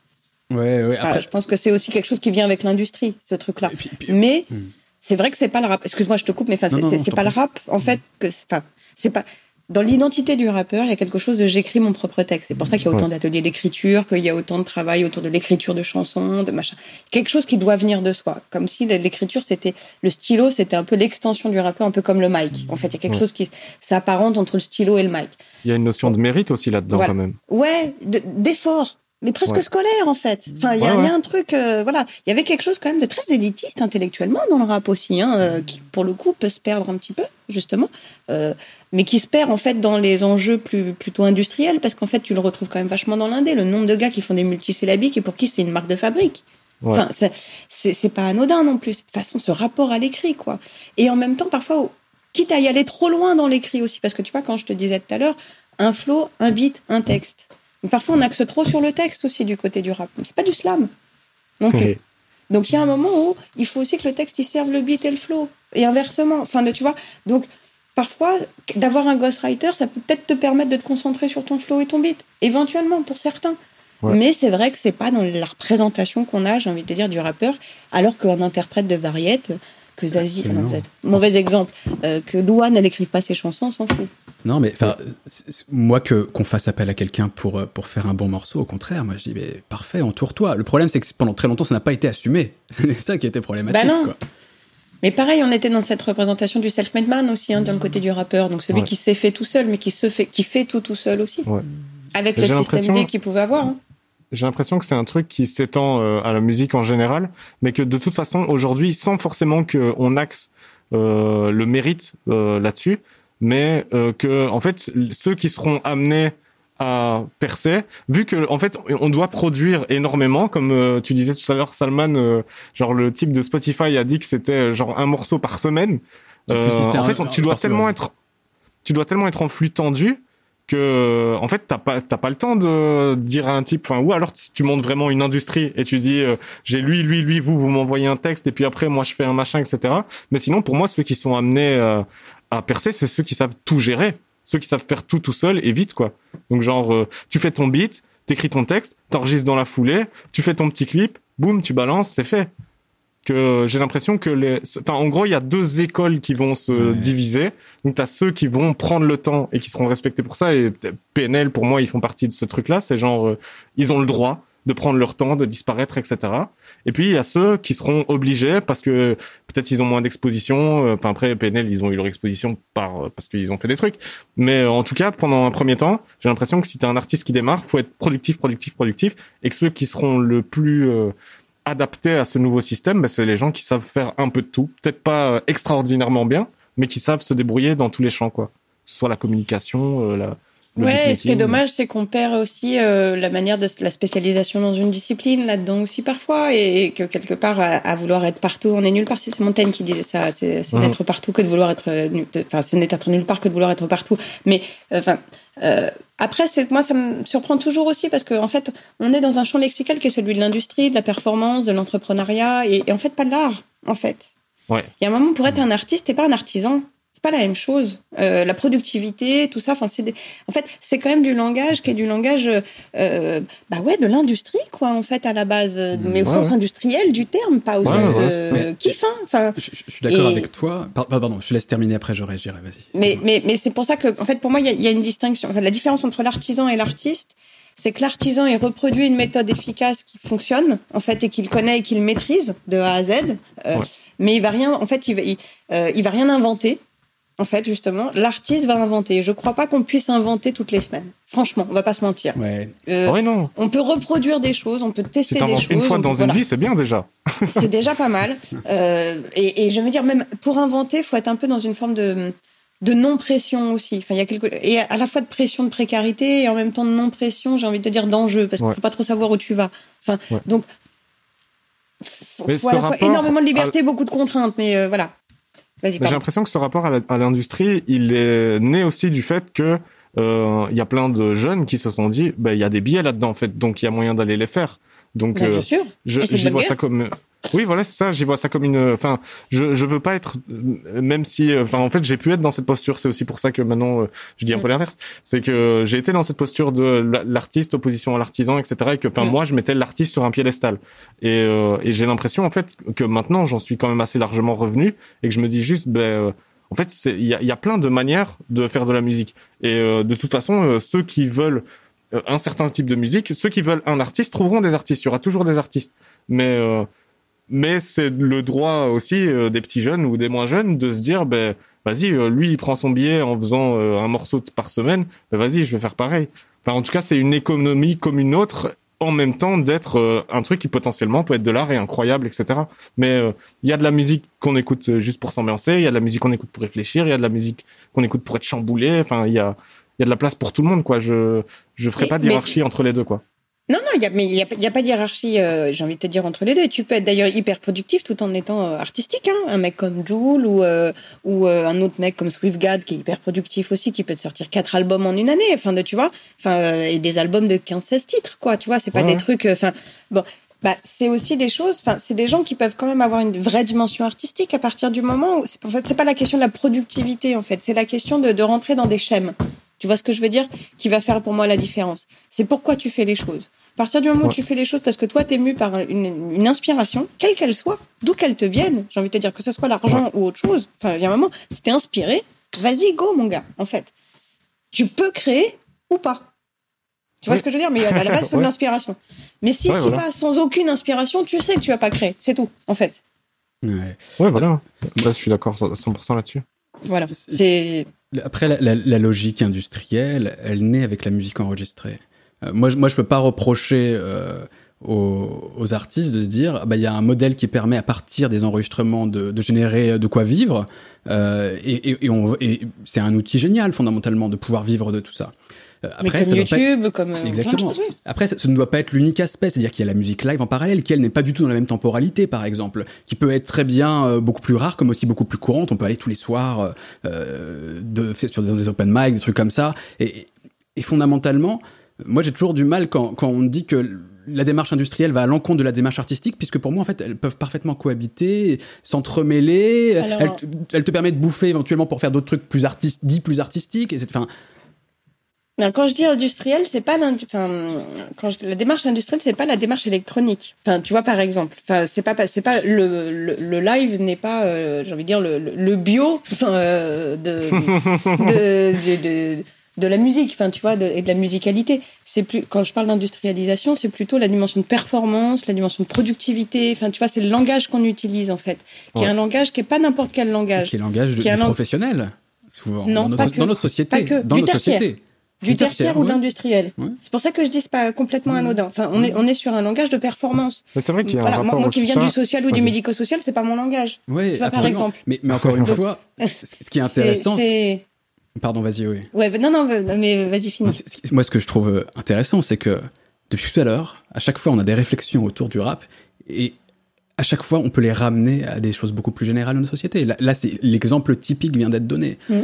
[SPEAKER 1] Ouais, ouais.
[SPEAKER 3] Après... je pense que c'est aussi quelque chose qui vient avec l'industrie, ce truc-là. Mais hmm. c'est vrai que c'est pas le rap. Excuse-moi, je te coupe, mais c'est pas le rap, en fait, que enfin, c'est pas. Dans l'identité du rappeur, il y a quelque chose de j'écris mon propre texte. C'est pour ça qu'il y a autant d'ateliers d'écriture, qu'il y a autant de travail autour de l'écriture de chansons, de machin. Quelque chose qui doit venir de soi. Comme si l'écriture, c'était, le stylo, c'était un peu l'extension du rappeur, un peu comme le mic. En fait, il y a quelque chose qui s'apparente entre le stylo et le mic.
[SPEAKER 2] Il y a une notion de mérite aussi là-dedans, quand même.
[SPEAKER 3] Ouais, d'effort mais presque scolaire en fait. Enfin, il y, a un truc, euh, voilà, il y avait quelque chose quand même de très élitiste intellectuellement dans le rap aussi, hein, euh, qui pour le coup peut se perdre un petit peu justement, euh, mais qui se perd en fait dans les enjeux plus plutôt industriels parce qu'en fait tu le retrouves quand même vachement dans l'indé, le nombre de gars qui font des multisyllabiques et pour qui c'est une marque de fabrique. Enfin, c'est pas anodin non plus. De toute façon, ce rapport à l'écrit, quoi. Et en même temps, parfois, quitte à y aller trop loin dans l'écrit aussi, parce que tu vois, quand je te disais tout à l'heure, un flow, un beat, un texte parfois, on axe trop sur le texte aussi du côté du rap. C'est pas du slam non plus. Donc, il y a un moment où il faut aussi que le texte il serve le beat et le flow. Et inversement. Enfin, tu vois. Donc, parfois, d'avoir un ghostwriter, ça peut peut-être te permettre de te concentrer sur ton flow et ton beat. Éventuellement, pour certains. Mais c'est vrai que c'est pas dans la représentation qu'on a, j'ai envie de te dire, du rappeur, alors qu'un interprète de variette, que Zazie, mauvais exemple, euh, que Louane, elle écrive pas ses chansons, on s'en fout.
[SPEAKER 1] Non, mais enfin, moi que qu'on fasse appel à quelqu'un pour euh, pour faire un bon morceau, au contraire, moi je dis mais parfait, entoure-toi. Le problème c'est que pendant très longtemps ça n'a pas été assumé. c'est ça qui était problématique. Bah non.
[SPEAKER 3] Mais pareil, on était dans cette représentation du self-made man aussi, hein, d'un côté du rappeur, donc celui qui s'est fait tout seul, mais qui se fait qui fait tout tout seul aussi, avec le système D qu'il pouvait avoir. Hein.
[SPEAKER 2] J'ai l'impression que c'est un truc qui s'étend euh, à la musique en général, mais que de toute façon aujourd'hui, sans forcément qu'on axe euh, le mérite là-dessus, mais euh, que en fait ceux qui seront amenés à percer, vu que en fait on doit produire énormément, comme euh, tu disais tout à l'heure, Salman, euh, genre le type de Spotify a dit que c'était genre un morceau par semaine. en fait, tu dois tellement être, tu dois tellement être en flux tendu que en fait t'as pas t'as pas le temps de dire à un type enfin ou alors tu montes vraiment une industrie et tu dis j'ai lui lui lui vous vous m'envoyez un texte et puis après moi je fais un machin etc mais sinon pour moi ceux qui sont amenés à percer, c'est ceux qui savent tout gérer, ceux qui savent faire tout tout seul et vite quoi. Donc genre euh, tu fais ton beat, t'écris ton texte, t'enregistres dans la foulée, tu fais ton petit clip, boum, tu balances, c'est fait. Que j'ai l'impression que les, enfin en gros il y a deux écoles qui vont se diviser. Donc t'as ceux qui vont prendre le temps et qui seront respectés pour ça. Et PNL pour moi ils font partie de ce truc là. C'est genre euh, ils ont le droit de prendre leur temps, de disparaître, etc. Et puis il y a ceux qui seront obligés parce que peut-être ils ont moins d'exposition. Euh, enfin après PNL ils ont eu leur exposition par euh, parce qu'ils ont fait des trucs. Mais euh, en tout cas pendant un premier temps, j'ai l'impression que si t'es un artiste qui démarre, faut être productif, productif, productif, et que ceux qui seront le plus adaptés à ce nouveau système, bah, c'est les gens qui savent faire un peu de tout, peut-être pas extraordinairement bien, mais qui savent se débrouiller dans tous les champs quoi. Soit la communication, la
[SPEAKER 3] Ouais, et ce qui est dommage, c'est qu'on perd aussi euh, la manière de la spécialisation dans une discipline là-dedans aussi parfois, et, que quelque part, à, vouloir être partout, on est nulle part. C'est Montaigne qui disait ça, c'est mmh. d'être partout que de vouloir être, enfin, ce n'est être nulle part que de vouloir être partout. Mais euh, enfin, euh, après, c'est moi, ça me surprend toujours aussi parce qu'en en fait, on est dans un champ lexical qui est celui de l'industrie, de la performance, de l'entrepreneuriat, et, et, en fait pas de l'art, en fait.
[SPEAKER 2] Ouais.
[SPEAKER 3] Il y a un moment pour être un artiste, t'es pas un artisan pas la même chose. Euh, la productivité, tout ça, enfin c'est en fait c'est quand même du langage qui est du langage, euh, bah ouais, de l'industrie quoi en fait à la base, mais au sens industriel du terme, pas au sens euh, kiff. Hein. Enfin,
[SPEAKER 1] je, suis d'accord avec toi. Pardon, je laisse terminer après, je réagirai. Vas-y.
[SPEAKER 3] Mais mais mais c'est pour ça que en fait pour moi il y a, une distinction. la différence entre l'artisan et l'artiste, c'est que l'artisan il reproduit une méthode efficace qui fonctionne en fait et qu'il connaît et qu'il maîtrise de A à Z. Euh, mais il va rien, en fait, il va, il, euh, il va rien inventer en fait, justement, l'artiste va inventer. Je crois pas qu'on puisse inventer toutes les semaines. Franchement, on va pas se mentir.
[SPEAKER 1] Ouais.
[SPEAKER 2] Euh, non.
[SPEAKER 3] On peut reproduire des choses, on peut tester des choses.
[SPEAKER 2] Une fois dans une vie, c'est bien déjà.
[SPEAKER 3] c'est déjà pas mal. Euh, et, et, je veux dire, même pour inventer, faut être un peu dans une forme de de non pression aussi. Enfin, il y a quelque et à la fois de pression de précarité et en même temps de non pression, j'ai envie de te dire d'enjeu parce qu'il faut pas trop savoir où tu vas. Enfin, donc faut, faut à la fois énormément de liberté, beaucoup de contraintes, mais euh, voilà.
[SPEAKER 2] J'ai l'impression que ce rapport à l'industrie, il est né aussi du fait que euh, il y a plein de jeunes qui se sont dit, bah, il y a des billets là-dedans en fait, donc il y a moyen d'aller les faire. Donc,
[SPEAKER 3] bien euh, sûr.
[SPEAKER 2] je, je vois ça comme oui, voilà, c'est ça. J'y vois ça comme une. Enfin, je je veux pas être, même si, enfin, en fait, j'ai pu être dans cette posture. C'est aussi pour ça que maintenant, euh, je dis un peu l'inverse. C'est que j'ai été dans cette posture de l'artiste opposition à l'artisan, etc. Et que, enfin, moi, je mettais l'artiste sur un piédestal. Et, euh, et j'ai l'impression, en fait, que maintenant, j'en suis quand même assez largement revenu et que je me dis juste, ben. Euh, en fait, il y a, y a plein de manières de faire de la musique. Et de toute façon, ceux qui veulent un certain type de musique, ceux qui veulent un artiste trouveront des artistes. Il y aura toujours des artistes. Mais mais c'est le droit aussi euh, des petits jeunes ou des moins jeunes de se dire ben vas-y euh, lui il prend son billet en faisant euh, un morceau par semaine ben vas-y je vais faire pareil. Enfin en tout cas c'est une économie comme une autre en même temps d'être un truc qui potentiellement peut être de l'art et incroyable etc mais il y a de la musique qu'on écoute juste pour s'ambiancer il y a de la musique qu'on écoute pour réfléchir il y a de la musique qu'on écoute pour être chamboulé enfin il y a il y a de la place pour tout le monde quoi. Je je ferai pas de hiérarchie entre les deux quoi
[SPEAKER 3] non, non, y a, mais il n'y a, y a, pas de hiérarchie, euh, j'ai envie de te dire, entre les deux. Tu peux être d'ailleurs hyper productif tout en étant euh, artistique. Hein. Un mec comme Joule ou, euh, ou un autre mec comme Swiftgad qui est hyper productif aussi, qui peut te sortir quatre albums en une année. Enfin, de, tu vois, enfin, et des albums de 15-16 titres, quoi. Tu vois, c'est pas des trucs. Enfin, bon, bah, c'est aussi des choses. Enfin, c'est des gens qui peuvent quand même avoir une vraie dimension artistique à partir du moment où. En fait, c'est pas la question de la productivité, en fait. C'est la question de, de rentrer dans des schèmes. Tu vois ce que je veux dire? Qui va faire pour moi la différence. C'est pourquoi tu fais les choses. À partir du moment où tu fais les choses parce que toi, t'es mu par une, une inspiration, quelle qu'elle soit, d'où qu'elle te vienne, j'ai envie de te dire que ce soit l'argent ou autre chose, enfin, il y a un moment, si t'es inspiré, vas-y, go, mon gars, en fait. Tu peux créer ou pas. Tu vois ce que je veux dire? Mais à la base, il faut de l'inspiration. Mais si tu vas sans aucune inspiration, tu sais que tu vas pas créer. C'est tout, en fait.
[SPEAKER 2] Ouais, voilà. je suis d'accord 100% là-dessus.
[SPEAKER 3] Voilà. C'est
[SPEAKER 1] après la, la, logique industrielle, elle naît avec la musique enregistrée. Euh, moi, je, moi, je peux pas reprocher euh, aux, aux, artistes de se dire, bah, il y a un modèle qui permet à partir des enregistrements de, de générer de quoi vivre, euh, et, et, et, et c'est un outil génial fondamentalement de pouvoir vivre de tout ça.
[SPEAKER 3] Après, Mais comme YouTube, comme
[SPEAKER 1] exactement. Après, ça, ne doit pas être l'unique aspect, c'est-à-dire qu'il y a la musique live en parallèle, qui elle n'est pas du tout dans la même temporalité, par exemple, qui peut être très bien euh, beaucoup plus rare, comme aussi beaucoup plus courante. On peut aller tous les soirs euh, de, sur des open mic, des trucs comme ça. Et, et fondamentalement, moi j'ai toujours du mal quand, quand on dit que la démarche industrielle va à l'encontre de la démarche artistique, puisque pour moi, en fait, elles peuvent parfaitement cohabiter, s'entremêler. Elles, te permettent de bouffer éventuellement pour faire d'autres trucs plus artistes, dits plus artistiques. Et enfin,
[SPEAKER 3] quand je dis industriel, c'est pas enfin, quand la démarche industrielle, c'est pas la démarche électronique. Enfin, tu vois par exemple, enfin, c'est pas c'est pas le, le, live n'est pas, euh, j'ai envie de dire le, le bio euh, de, de, de, de, la musique, enfin, tu vois, et de la musicalité. C'est plus quand je parle d'industrialisation, c'est plutôt la dimension de performance, la dimension de productivité. Enfin, tu vois, c'est le langage qu'on utilise en fait, qui est un langage qui est pas n'importe quel langage,
[SPEAKER 1] qui est le langage de, qui professionnel. Souvent,
[SPEAKER 3] non,
[SPEAKER 1] dans,
[SPEAKER 3] nos,
[SPEAKER 1] dans notre société, dans notre société
[SPEAKER 3] du tertiaire, ou de l'industriel. C'est pour ça que je dis c'est pas complètement anodin. Enfin, on est on est sur un langage de performance.
[SPEAKER 2] C'est vrai qu'il y a un rapport
[SPEAKER 3] moi, qui viens du social ou du médico-social, c'est pas mon langage.
[SPEAKER 1] Oui, par exemple. Mais, mais encore une fois, ce qui est intéressant, c'est Pardon, vas-y, oui.
[SPEAKER 3] Ouais, non, non, mais vas-y, finis.
[SPEAKER 1] Moi, ce que je trouve intéressant, c'est que depuis tout à l'heure, à chaque fois, on a des réflexions autour du rap et à chaque fois, on peut les ramener à des choses beaucoup plus générales de nos sociétés. Là, c'est l'exemple typique vient d'être donné. Mm.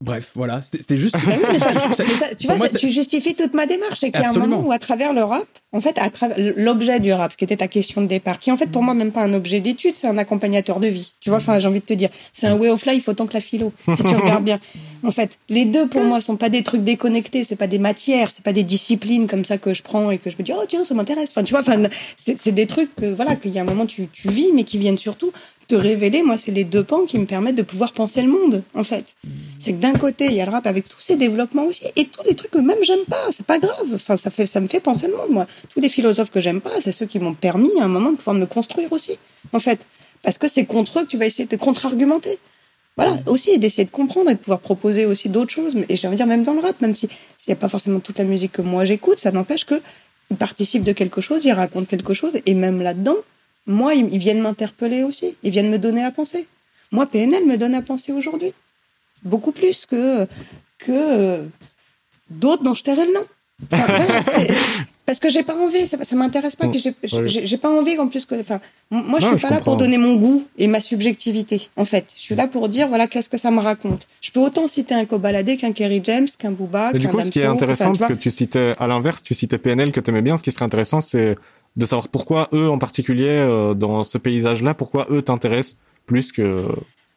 [SPEAKER 1] Bref, voilà, c'était juste.
[SPEAKER 3] tu vois, tu justifies toute ma démarche. C'est qu'il y a un moment où, à travers le rap, en fait, à travers l'objet du rap, ce qui était ta question de départ, qui en fait pour moi même pas un objet d'étude, c'est un accompagnateur de vie. Tu vois, enfin, j'ai envie de te dire, c'est un way of life autant que la philo. Si tu regardes bien, en fait, les deux pour moi sont pas des trucs déconnectés, c'est pas des matières, c'est pas des disciplines comme ça que je prends et que je me dis oh tiens ça m'intéresse. Enfin, tu vois, enfin, c'est des trucs que voilà qu'il y a un moment tu tu vis, mais qui viennent surtout te révéler, moi, c'est les deux pans qui me permettent de pouvoir penser le monde, en fait. C'est que d'un côté, il y a le rap avec tous ses développements aussi, et tous les trucs que même j'aime pas, c'est pas grave. Enfin, ça fait, ça me fait penser le monde, moi. Tous les philosophes que j'aime pas, c'est ceux qui m'ont permis, à un moment, de pouvoir me construire aussi, en fait. Parce que c'est contre eux que tu vas essayer de contre-argumenter. Voilà, aussi, et d'essayer de comprendre et de pouvoir proposer aussi d'autres choses. Et je veux dire, même dans le rap, même si s'il n'y a pas forcément toute la musique que moi j'écoute, ça n'empêche que il participe de quelque chose, il raconte quelque chose, et même là-dedans, moi, ils, viennent m'interpeller aussi. Ils viennent me donner à penser. Moi, PNL me donne à penser aujourd'hui. Beaucoup plus que, que euh, d'autres dont je tairais le nom. parce que j'ai pas envie, ça, ça m'intéresse pas, puis j'ai pas envie en plus que, enfin, moi je suis pas là pour donner mon goût et ma subjectivité. En fait, je suis là pour dire voilà qu'est-ce que ça me raconte. Je peux autant citer un Kobalade qu'un Kerry James, qu'un Booba, qu'un
[SPEAKER 2] Du coup,
[SPEAKER 3] ce
[SPEAKER 2] qui est intéressant, parce que tu citais à l'inverse, tu citais PNL que t'aimais bien. Ce qui serait intéressant, c'est de savoir pourquoi eux en particulier euh, dans ce paysage-là, pourquoi eux t'intéressent plus que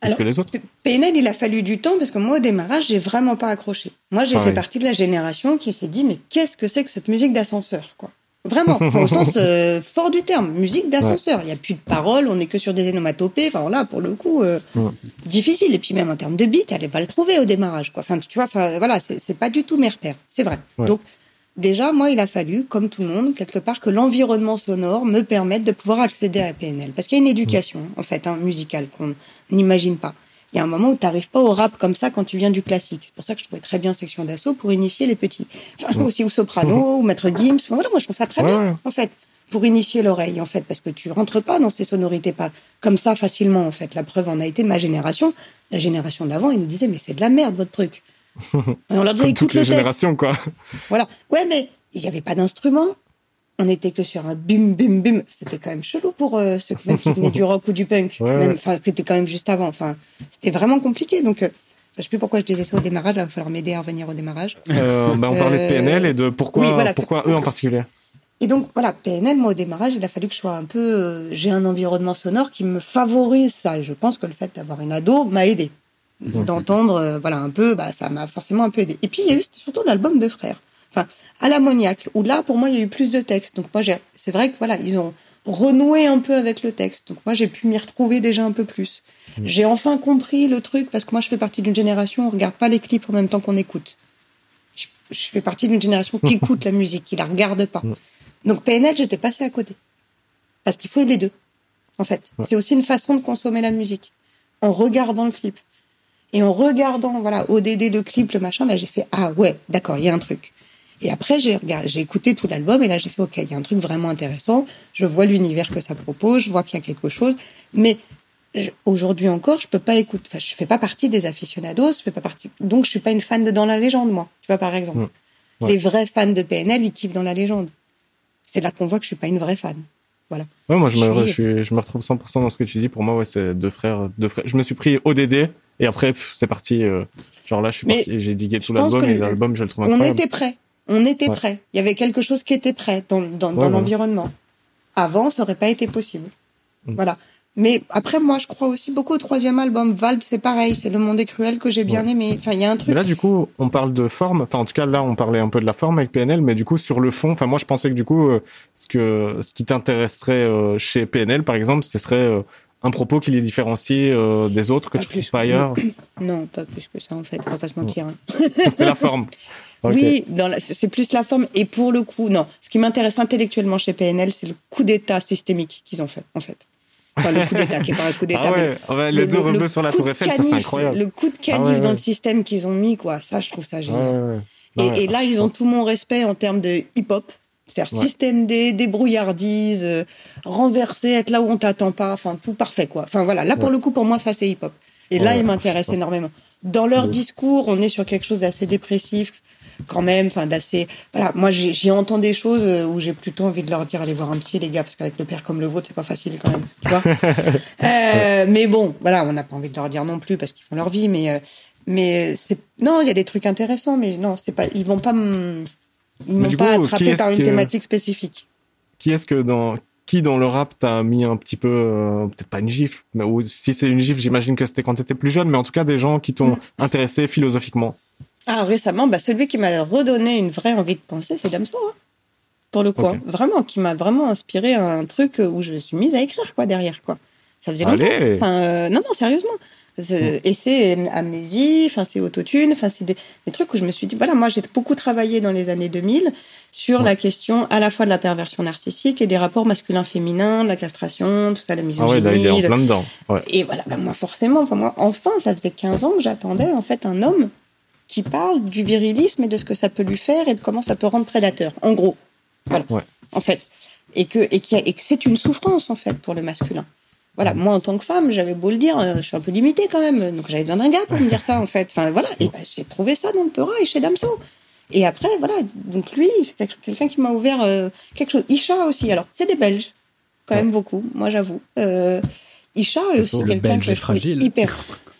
[SPEAKER 2] plus que les autres.
[SPEAKER 3] PNL, il a fallu du temps parce que moi, au démarrage, j'ai vraiment pas accroché. Moi, j'ai fait partie de la génération qui s'est dit, mais qu'est-ce que c'est que cette musique d'ascenseur, quoi? Vraiment, au sens euh, fort du terme, musique d'ascenseur. Il n'y a plus de paroles, on n'est que sur des énomatopées. Enfin là, pour le coup, euh, difficile. Et puis même en termes de beat, elle va le trouver au démarrage. Quoi. Enfin, tu vois, enfin voilà, c'est pas du tout mes repères. C'est vrai. Donc Déjà, moi, il a fallu, comme tout le monde, quelque part, que l'environnement sonore me permette de pouvoir accéder à PNL. Parce qu'il y a une éducation, en fait, hein, musicale, qu'on n'imagine pas. Il y a un moment où tu n'arrives pas au rap comme ça quand tu viens du classique. C'est pour ça que je trouvais très bien Section d'Assaut pour initier les petits. Enfin, aussi ou Soprano, ou Maître Gims. Voilà, moi, je trouve ça très bien, en fait, pour initier l'oreille, en fait, parce que tu rentres pas dans ces sonorités pas comme ça facilement, en fait. La preuve en a été ma génération. La génération d'avant, ils nous disaient, mais c'est de la merde, votre truc.
[SPEAKER 2] On leur disait, toutes les générations, quoi.
[SPEAKER 3] Voilà. Ouais, mais il n'y avait pas d'instrument. On était que sur un bim, bim, bim. C'était quand même chelou pour euh, ceux qui venaient du rock ou du punk. C'était quand même juste avant. Enfin, c'était vraiment compliqué. Donc, euh, je sais plus pourquoi je disais ça au démarrage. il va falloir m'aider à revenir au démarrage.
[SPEAKER 2] Euh, bah, on parlait de PNL et de pourquoi, pourquoi eux en particulier.
[SPEAKER 3] Et donc voilà, PNL, moi au démarrage, il a fallu que je sois un peu, j'ai un environnement sonore qui me favorise ça. Et je pense que le fait d'avoir une ado m'a aidé d'entendre, euh, voilà, un peu, bah, ça m'a forcément un peu aidé. Et puis, il y a eu surtout l'album de frères. Enfin, à l'ammoniaque, où là, pour moi, il y a eu plus de textes. Donc, moi, c'est vrai que, voilà, ils ont renoué un peu avec le texte. Donc, moi, j'ai pu m'y retrouver déjà un peu plus. Mmh. J'ai enfin compris le truc, parce que moi, je fais partie d'une génération, on regarde pas les clips en même temps qu'on écoute. Je, fais partie d'une génération qui écoute la musique, qui la regarde pas. Mmh. Donc, PNL, j'étais passé à côté. Parce qu'il faut les deux, en fait. C'est aussi une façon de consommer la musique. En regardant le clip. Et en regardant, voilà, ODD, le clip, le machin, là, j'ai fait, ah ouais, d'accord, il y a un truc. Et après, j'ai regardé, j'ai écouté tout l'album et là, j'ai fait, OK, il y a un truc vraiment intéressant. Je vois l'univers que ça propose, je vois qu'il y a quelque chose. Mais aujourd'hui encore, je peux pas écouter, enfin, je fais pas partie des aficionados, je fais pas partie, donc je suis pas une fan de Dans la légende, moi. Tu vois, par exemple. Mmh. Les vrais fans de PNL, ils kiffent Dans la légende. C'est là qu'on voit que je suis pas une vraie fan. Voilà.
[SPEAKER 2] Ouais, moi, je, me, je, me retrouve 100% dans ce que tu dis. Pour moi, ouais, c'est deux frères, deux frères. Je me suis pris ODD et après, c'est parti. Euh, genre là, je suis parti, j'ai digué tout l'album et l'album, je le trouve incroyable.
[SPEAKER 3] On était prêt. On était prêt. Il y avait quelque chose qui était prêt dans, dans, dans l'environnement. Avant, ça aurait pas été possible. Mm. Voilà. Mais après, moi, je crois aussi beaucoup au troisième album. Vald, c'est pareil. C'est Le Monde est cruel que j'ai bien aimé. Enfin, il y a un truc.
[SPEAKER 2] Mais là, du coup, on parle de forme. Enfin, en tout cas, là, on parlait un peu de la forme avec PNL, mais du coup, sur le fond, enfin, moi, je pensais que du coup, euh, ce que, ce qui t'intéresserait euh, chez PNL, par exemple, ce serait un propos qui les différencie euh, des autres que tu trouves pas ailleurs
[SPEAKER 3] Non, pas plus que ça en fait, on va pas se mentir. Hein.
[SPEAKER 2] c'est la forme.
[SPEAKER 3] Oui, c'est plus la forme. Et pour le coup, non. Ce qui m'intéresse intellectuellement chez PNL, c'est le coup d'État systémique qu'ils ont fait, en fait. Enfin, le coup d'État, qui est pas un coup d'État.
[SPEAKER 2] Ah ouais, les deux rebeux sur la Tour Eiffel, ça c'est incroyable.
[SPEAKER 3] Le coup de canif ah dans le système qu'ils ont mis, quoi. Ça, je trouve ça génial. et, et là, ils ont tout mon respect en termes de hip-hop c'est-à-dire système D, débrouillardise, euh, renverser, être là où on t'attend pas, enfin tout parfait quoi. Enfin voilà, là pour le coup pour moi ça c'est hip-hop. Et là il m'intéresse énormément. Dans leur discours, on est sur quelque chose d'assez dépressif quand même, enfin d'assez voilà, moi j'ai entendu des choses euh, où j'ai plutôt envie de leur dire allez voir un psy les gars parce qu'avec le père comme le vôtre, c'est pas facile quand même, tu vois. euh, mais bon, voilà, on n'a pas envie de leur dire non plus parce qu'ils font leur vie mais euh, mais c'est non, il y a des trucs intéressants mais non, c'est pas ils vont pas ils m'ont pas attrapé par une thématique spécifique.
[SPEAKER 2] Qui est-ce que dans qui dans le rap t'a mis un petit peu euh, peut-être pas une gifle, mais ou si c'est une gifle, j'imagine que c'était quand t'étais plus jeune, mais en tout cas des gens qui t'ont mm. intéressé philosophiquement.
[SPEAKER 3] Ah récemment, bah celui qui m'a redonné une vraie envie de penser, c'est Damso. Hein. pour le coup, hein. vraiment, qui m'a vraiment inspiré un truc où je me suis mise à écrire quoi derrière quoi. Ça faisait longtemps. Enfin, euh, non non sérieusement. Et c'est amnésie, enfin c'est autotune, enfin c'est des, trucs où je me suis dit voilà moi j'ai beaucoup travaillé dans les années 2000 sur la question à la fois de la perversion narcissique et des rapports masculins-féminins, la castration, tout ça, la misogynie. Ah ouais,
[SPEAKER 2] il est en plein dedans.
[SPEAKER 3] Et voilà, ben moi forcément, enfin moi enfin ça faisait 15 ans que j'attendais en fait un homme qui parle du virilisme et de ce que ça peut lui faire et de comment ça peut rendre prédateur. En gros, voilà. En fait, et que et, qui et que c'est une souffrance en fait pour le masculin voilà, moi en tant que femme, j'avais beau le dire, euh, je suis un peu limitée quand même, donc j'avais besoin d'un gars pour me dire ça en fait. Enfin voilà, et ben, j'ai trouvé ça dans le Peura et chez Damso. Et après voilà, donc lui, c'est quelqu'un qui m'a ouvert euh, quelque chose. Isha aussi, alors c'est des Belges, quand même beaucoup, moi j'avoue. Euh, Isha est aussi quelqu'un que je
[SPEAKER 1] fragile.
[SPEAKER 3] hyper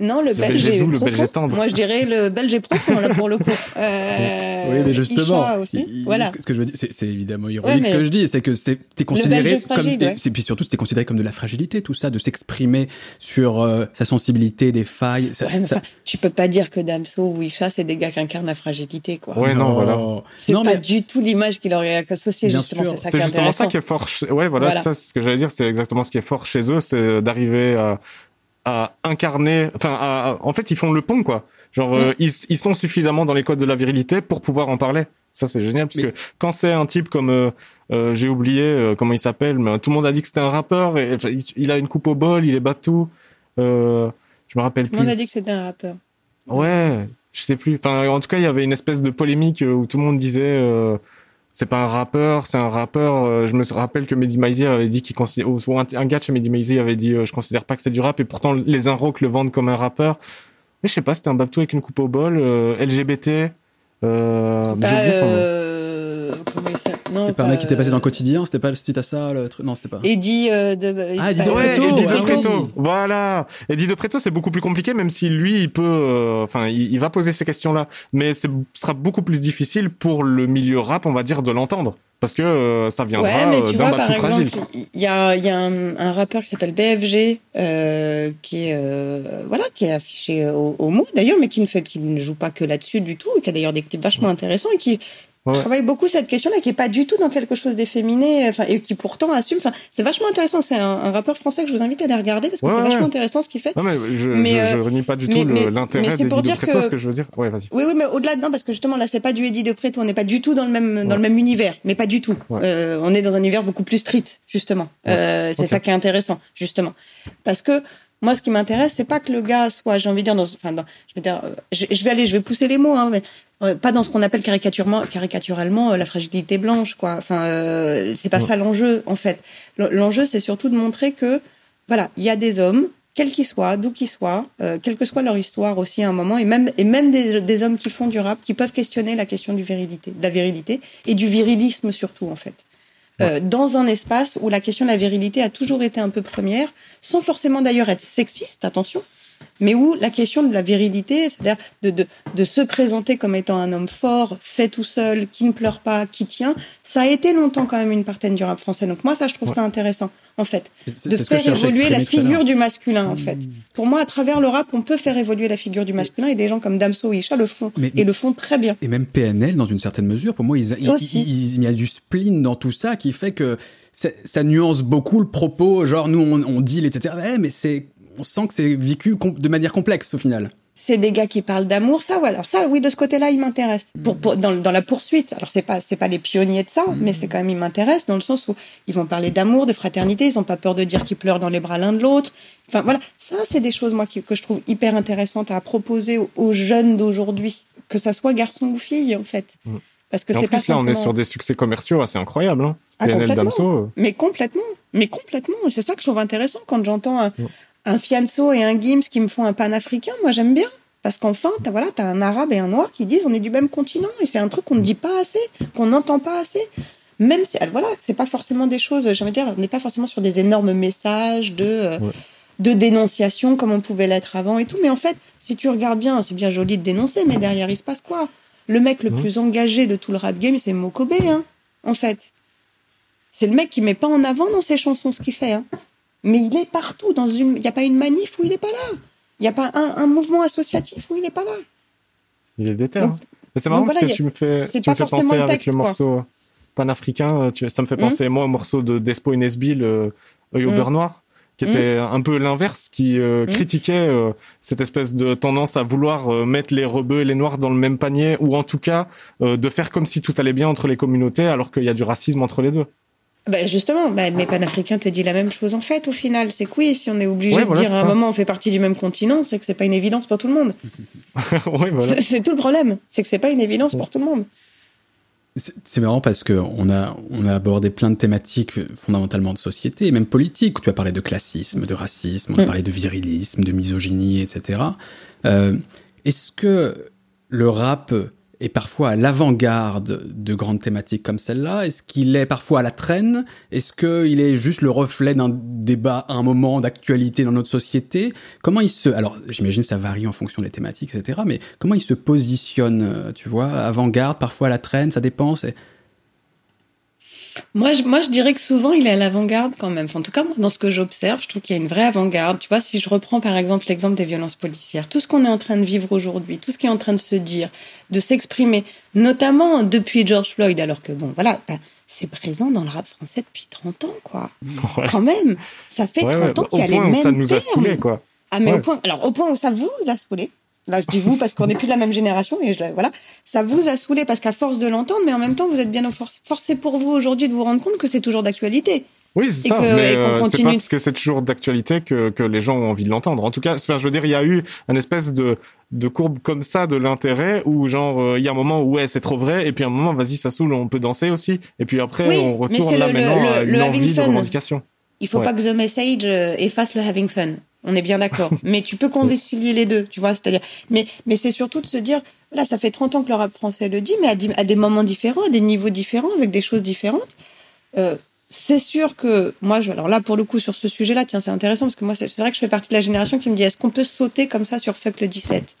[SPEAKER 3] non, le, belge, est
[SPEAKER 2] le belge est tendre.
[SPEAKER 3] Moi, je dirais le belge est profond, là, pour le coup.
[SPEAKER 1] Euh, oui, mais justement,
[SPEAKER 3] aussi. voilà.
[SPEAKER 1] ce que je veux dire, c'est évidemment ironique ce que je dis, c'est que c'est considéré comme, c'est puis surtout c'était considéré comme de la fragilité, tout ça, de s'exprimer sur euh, sa sensibilité, des failles. Ça,
[SPEAKER 3] ça... tu peux pas dire que Damso ou Isha, c'est des gars qui incarnent la fragilité, quoi.
[SPEAKER 2] Ouais, non, voilà.
[SPEAKER 3] C'est pas mais... du tout l'image qu'il aurait associée, justement. C'est ça qui est
[SPEAKER 2] justement ça qui est fort. Chez... Ouais, voilà, voilà. ça, ce que j'allais dire, c'est exactement ce qui est fort chez eux, c'est d'arriver à à incarner, enfin, à, en fait, ils font le pont, quoi. Genre, euh, ils, ils, sont suffisamment dans les codes de la virilité pour pouvoir en parler. Ça, c'est génial, parce que quand c'est un type comme, euh, euh, j'ai oublié euh, comment il s'appelle, mais tout le monde a dit que c'était un rappeur, et, il, a une coupe au bol, il est batou. Euh, je me rappelle plus. Tout
[SPEAKER 3] le monde a dit que c'était un rappeur.
[SPEAKER 2] Ouais, je sais plus. Enfin, en tout cas, il y avait une espèce de polémique où tout le monde disait c'est pas un rappeur, c'est un rappeur. Euh, je me rappelle que Mehdi Maizi avait dit qu'il considère, ou un, un, gars de chez Mehdi Maizi avait dit, euh, je considère pas que c'est du rap, et pourtant les Inrocks le vendent comme un rappeur. Mais je sais pas, c'était un babtou avec une coupe au bol, euh, LGBT. Euh,
[SPEAKER 3] bah, j'ai oublié son nom.
[SPEAKER 1] C'était pas un mec qui était passé dans le quotidien, c'était pas suite à ça le truc. Non, c'était pas.
[SPEAKER 3] Eddie euh, de
[SPEAKER 1] Ah, Eddie
[SPEAKER 2] de Preto. Eddie de Preto. Voilà. Eddie de Preto, c'est beaucoup plus compliqué même si lui il peut euh, enfin il, il, va poser ces questions-là, mais ce sera beaucoup plus difficile pour le milieu rap, on va dire de l'entendre parce que euh, ça viendra
[SPEAKER 3] ouais, mais tu
[SPEAKER 2] d'un
[SPEAKER 3] vois, par
[SPEAKER 2] exemple,
[SPEAKER 3] fragile. Il y a, y a un, un, rappeur qui s'appelle BFG euh, qui est euh, voilà qui est affiché au, au mot d'ailleurs, mais qui ne fait qui ne joue pas que là-dessus du tout, qui a d'ailleurs des clips vachement intéressants et qui Ouais. travaille beaucoup cette question-là, qui est pas du tout dans quelque chose d'efféminé, enfin, et qui pourtant assume. Enfin, c'est vachement intéressant. C'est un, un, rappeur français que je vous invite à aller regarder parce que
[SPEAKER 2] ouais,
[SPEAKER 3] c'est
[SPEAKER 2] ouais.
[SPEAKER 3] vachement intéressant ce qu'il fait.
[SPEAKER 2] Non, mais je, mais, je, je renie pas du tout l'intérêt
[SPEAKER 3] c'est pour dire
[SPEAKER 2] que... ce que je veux dire.
[SPEAKER 3] Oui, oui, mais au-delà de non, parce que justement là, c'est pas du Eddie de Preto, on n'est pas du tout dans le même dans le même univers, mais pas du tout. Euh, on est dans un univers beaucoup plus street, justement. Euh, c'est okay. ça qui est intéressant, justement, parce que moi, ce qui m'intéresse, c'est pas que le gars soit, j'ai envie de dire, dans, enfin, dans, je vais dire, je, je, vais aller, je vais pousser les mots, hein, mais euh, pas dans ce qu'on appelle caricaturalement, caricaturalement euh, la fragilité blanche, quoi. Enfin, euh, c'est pas ouais. ça l'enjeu, en fait. L'enjeu, c'est surtout de montrer que, voilà, il y a des hommes, quels qu'ils soient, d'où qu'ils soient, euh, quelle que soit leur histoire aussi à un moment, et même, et même des, des, hommes qui font du rap, qui peuvent questionner la question du virilité, de la virilité et du virilisme surtout, en fait. Euh, dans un espace où la question de la virilité a toujours été un peu première, sans forcément d'ailleurs être sexiste, attention, mais où la question de la virilité, c'est-à-dire de, de, de, se présenter comme étant un homme fort, fait tout seul, qui ne pleure pas, qui tient, ça a été longtemps quand même une partie du rap français. Donc moi, ça, je trouve ouais. ça intéressant, en fait, de faire évoluer la figure du masculin, en fait. Mmh. Pour moi, à travers le rap, on peut faire évoluer la figure du masculin et des gens comme Damso et Isha le font, mais, et le font très bien.
[SPEAKER 1] Et même PNL, dans une certaine mesure, pour moi, il, il, il, il y a du spleen dans tout ça qui fait que ça nuance beaucoup le propos, genre nous on, on deal, etc. Ouais, mais c'est on sent que c'est vécu de manière complexe au final.
[SPEAKER 3] C'est des gars qui parlent d'amour, ça, ouais. Alors ça, oui, de ce côté-là, il m'intéresse. Pour, pour, dans, dans, la poursuite, alors c'est pas, c'est pas les pionniers de ça, mmh. mais c'est quand même, ils m'intéressent dans le sens où ils vont parler d'amour, de fraternité, ils ont pas peur de dire qu'ils pleurent dans les bras l'un de l'autre. Enfin voilà, ça, c'est des choses moi qui, que je trouve hyper intéressantes à proposer aux, aux jeunes d'aujourd'hui, que ça soit garçon ou fille en fait. Mmh.
[SPEAKER 2] Parce que c'est pas
[SPEAKER 3] là, simplement...
[SPEAKER 2] on est sur des succès commerciaux assez incroyables. Hein.
[SPEAKER 3] Ah, Damso. Mais complètement, mais complètement. Et c'est ça que je trouve intéressant quand j'entends un, mmh un Fianso et un Gims qui me font un panafricain, moi j'aime bien. Parce qu'enfin, t'as voilà, as un arabe et un noir qui disent on est du même continent et c'est un truc qu'on ne dit pas assez, qu'on n'entend pas assez. Même si, voilà, c'est pas forcément des choses, j'aimerais dire, on n'est pas forcément sur des énormes messages de, euh, ouais. de dénonciation comme on pouvait l'être avant et tout. Mais en fait, si tu regardes bien, c'est bien joli de dénoncer, mais derrière il se passe quoi? Le mec le plus engagé de tout le rap game, c'est Mokobe, hein, en fait. C'est le mec qui met pas en avant dans ses chansons ce qu'il fait, hein mais il est partout. Dans une, il n'y a pas une manif où il n'est pas là. Il n'y a pas un, un, mouvement associatif où il n'est pas là.
[SPEAKER 2] Il est déter. Hein. C'est marrant parce que a, tu me fais, tu me fais penser le texte, avec le morceau quoi. panafricain. Tu, ça me fait penser, mmh. moi, au morceau de Despo Inesbil, euh, Œil au mmh. beurre noir, qui était mmh. un peu l'inverse, qui euh, critiquait euh, cette espèce de tendance à vouloir euh, mettre les rebeux et les noirs dans le même panier, ou en tout cas euh, de faire comme si tout allait bien entre les communautés, alors qu'il y a du racisme entre les deux.
[SPEAKER 3] Ben justement, ben, mes panafricains te dit la même chose en fait au final. C'est que oui, si on est obligé ouais, voilà, de dire à un moment on fait partie du même continent, c'est que c'est pas une évidence pour tout le monde.
[SPEAKER 2] oui, voilà.
[SPEAKER 3] C'est tout le problème, c'est que c'est pas une évidence pour tout le monde.
[SPEAKER 1] C'est marrant parce que on a on a abordé plein de thématiques fondamentalement de société et même politique. Tu as parlé de classisme, de racisme, on a mm. parlé de virilisme, de misogynie, etc. Euh, Est-ce que le rap est parfois à l'avant-garde de grandes thématiques comme celle-là Est-ce qu'il est parfois à la traîne? Est-ce qu'il est juste le reflet d'un débat, un moment d'actualité dans notre société? Comment il se... Alors, j'imagine ça varie en fonction des thématiques, etc. Mais comment il se positionne, euh, tu vois Avant-garde, parfois à la traîne, ça dépend
[SPEAKER 3] moi je, moi, je dirais que souvent, il est à l'avant-garde quand même. en tout cas, dans ce que j'observe, je trouve qu'il y a une vraie avant-garde. Tu vois, si je reprends par exemple l'exemple des violences policières, tout ce qu'on est en train de vivre aujourd'hui, tout ce qui est en train de se dire, de s'exprimer, notamment depuis George Floyd, alors que bon, voilà, ben, c'est présent dans le rap français depuis 30 ans, quoi. Quand même, ça fait 30 ans qu'il y a les mêmes ça nous a saoulé, quoi. Ah, mais au point, alors, au point où ça vous a saoulé, Là, je dis vous parce qu'on n'est plus de la même génération et je, voilà, ça vous a saoulé parce qu'à force de l'entendre, mais en même temps, vous êtes bien forcé pour vous aujourd'hui de vous rendre compte que c'est toujours d'actualité.
[SPEAKER 2] Oui, c'est ça. mais euh, c'est pas parce que c'est toujours d'actualité que, que les gens ont envie de l'entendre. En tout cas, je veux dire, il y a eu une espèce de, de courbe comme ça de l'intérêt où genre euh, il y a un moment où ouais c'est trop vrai et puis un moment vas-y ça saoule on peut danser aussi et puis après on retourne là maintenant à une envie de revendication.
[SPEAKER 3] Il faut pas que the message euh, efface le having fun. On est bien d'accord. mais tu peux concilier les deux, tu vois. C'est-à-dire, mais, mais c'est surtout de se dire, là, ça fait 30 ans que le rap français le dit, mais à, des moments différents, à des niveaux différents, avec des choses différentes. Euh, c'est sûr que moi, je, alors là, pour le coup, sur ce sujet-là, tiens, c'est intéressant parce que moi, c'est vrai que je fais partie de la génération qui me dit, est-ce qu'on peut sauter comme ça sur fuck le 17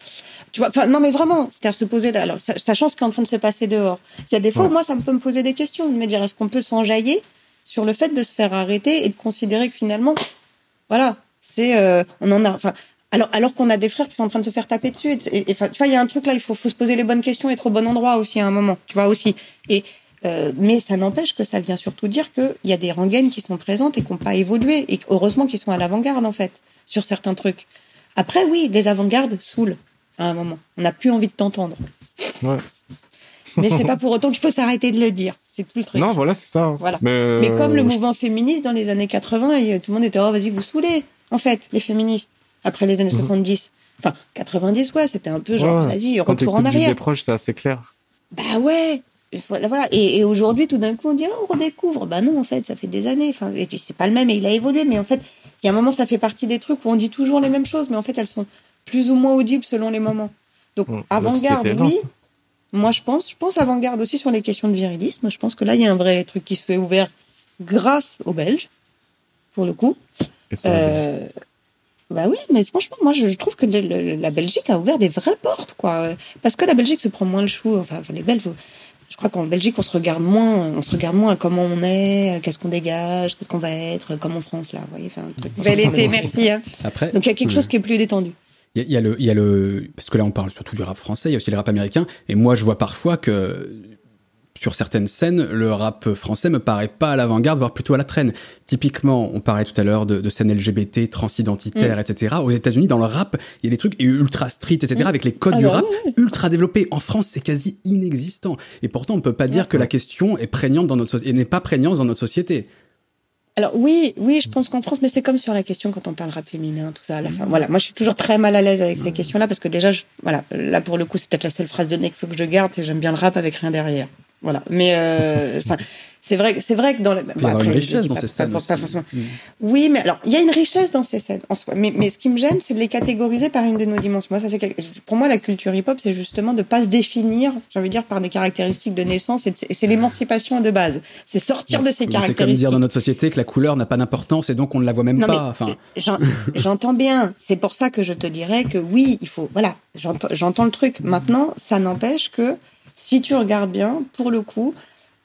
[SPEAKER 3] Tu vois, enfin, non, mais vraiment, c'est-à-dire se poser, alors, sachant ce qui est en train de se passer dehors. Il y a des fois où moi, ça me peut me poser des questions, de me dire, est-ce qu'on peut s'enjailler sur le fait de se faire arrêter et de considérer que finalement, voilà, c'est euh, on en a, enfin, alors alors qu'on a des frères qui sont en train de se faire taper dessus. Et, et tu vois, il y a un truc là, il faut, faut se poser les bonnes questions, être au bon endroit aussi à un moment, tu vois aussi. Et euh, mais ça n'empêche que ça vient surtout dire qu'il y a des rengaines qui sont présentes et qui n'ont pas évolué. Et heureusement qu'ils sont à l'avant-garde, en fait, sur certains trucs. Après, oui, les avant-gardes saoulent à un moment. On n'a plus envie de t'entendre. Ouais. mais c'est pas pour autant qu'il faut s'arrêter de le dire. C'est tout le truc.
[SPEAKER 2] Non, voilà, c'est ça.
[SPEAKER 3] Voilà. Mais, comme le mouvement féministe dans les années 80, tout le monde était, oh, vas-y, vous saoulez en fait, les féministes, après les années 70. Mhm. Enfin, 90, ouais, c'était un peu genre, vas-y, retour en arrière.
[SPEAKER 2] des proches, c'est assez clair.
[SPEAKER 3] Bah ouais. Voilà. Et, aujourd'hui, tout d'un coup, on dit, oh, on redécouvre. Bah non, en fait, ça fait des années. Enfin, et puis, c'est pas le même et il a évolué. Mais en fait, il y a un moment, ça fait partie des trucs où on dit toujours les mêmes choses, mais en fait, elles sont plus ou moins audibles selon les moments. Donc, avant-garde, oui. Moi, je pense, je pense avant-garde aussi sur les questions de virilisme. Je pense que là, il y a un vrai truc qui se fait ouvert grâce aux Belges, pour le coup. Euh, bah oui, mais franchement, moi, je, trouve que la Belgique a ouvert des vraies portes, quoi. Parce que la Belgique se prend moins le chou. Enfin, les Belges, je crois qu'en Belgique, on se regarde moins, on se regarde moins à comment on est, qu'est-ce qu'on dégage, qu'est-ce qu'on va être, comme en France, là. Vous voyez, enfin, Bel été, merci. Hein. Après, Donc, il y a quelque chose qui est plus détendu.
[SPEAKER 1] Il y, a le, il y a le, parce que là, on parle surtout du rap français, il y a aussi le rap américain. Et moi, je vois parfois que sur certaines scènes, le rap français me paraît pas à l'avant-garde, voire plutôt à la traîne. Typiquement, on parlait tout à l'heure de, de scènes LGBT, transidentitaires, mm. etc. Aux États-Unis, dans le rap, il y a des trucs ultra street, etc. Mm. Avec les codes du rap ultra développés. En France, c'est quasi inexistant. Et pourtant, on peut pas dire que la question est prégnante dans notre société, et n'est pas prégnante dans notre société.
[SPEAKER 3] Alors oui, oui, je pense qu'en France, mais c'est comme sur la question quand on parle rap féminin, tout ça. À la fin, voilà, moi je suis toujours très mal à l'aise avec ces questions-là parce que déjà, je, voilà, là pour le coup, c'est peut-être la seule phrase de qu'il faut que je garde. Et j'aime bien le rap avec rien derrière. Voilà. Mais euh, enfin, c'est vrai, c'est vrai que dans le.
[SPEAKER 1] il y a une richesse dans ces scènes.
[SPEAKER 3] Mm. Oui, mais alors il y a une richesse dans ces scènes en soi. Mais, mais ce qui me gêne, c'est de les catégoriser par une de nos dimensions. Moi, ça c'est pour moi la culture hip-hop, c'est justement de pas se définir, j'ai envie de dire, par des caractéristiques de naissance. Et c'est l'émancipation de base. C'est sortir de ces caractéristiques. C'est comme
[SPEAKER 1] dire dans notre société que la couleur n'a pas d'importance et donc on ne la voit même pas. Enfin.
[SPEAKER 3] J'entends bien. C'est pour ça que je te dirais que oui, il faut. Voilà, j'entends le truc. Maintenant, ça n'empêche que si tu regardes bien, pour le coup,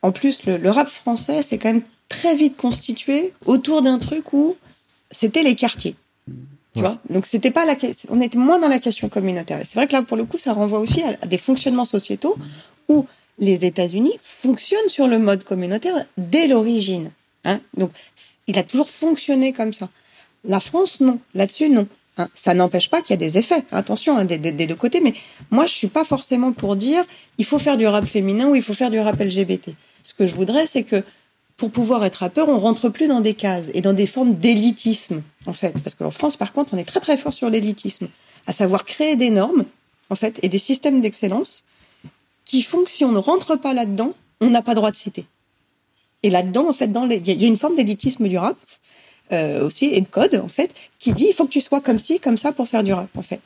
[SPEAKER 3] en plus, le, rap français, c'est quand même très vite constitué autour d'un truc où c'était les quartiers. Tu vois Donc c'était pas la on était moins dans la question communautaire. C'est vrai que là pour le coup ça renvoie aussi à, des fonctionnements sociétaux où les États-Unis fonctionnent sur le mode communautaire dès l'origine. Hein Donc il a toujours fonctionné comme ça. La France non, là-dessus non. Hein, ça n'empêche pas qu'il y a des effets, attention, hein, des, deux côtés, mais moi je suis pas forcément pour dire il faut faire du rap féminin ou il faut faire du rap LGBT. Ce que je voudrais, c'est que pour pouvoir être rappeur, on rentre plus dans des cases et dans des formes d'élitisme, en fait. Parce qu'en France, par contre, on est très très fort sur l'élitisme, à savoir créer des normes, en fait, et des systèmes d'excellence qui font que si on ne rentre pas là-dedans, on n'a pas droit de citer. Et là-dedans, en fait, il y, a une forme d'élitisme du rap euh, aussi et de code en fait qui dit il faut que tu sois comme ci, comme ça pour faire du rap en fait.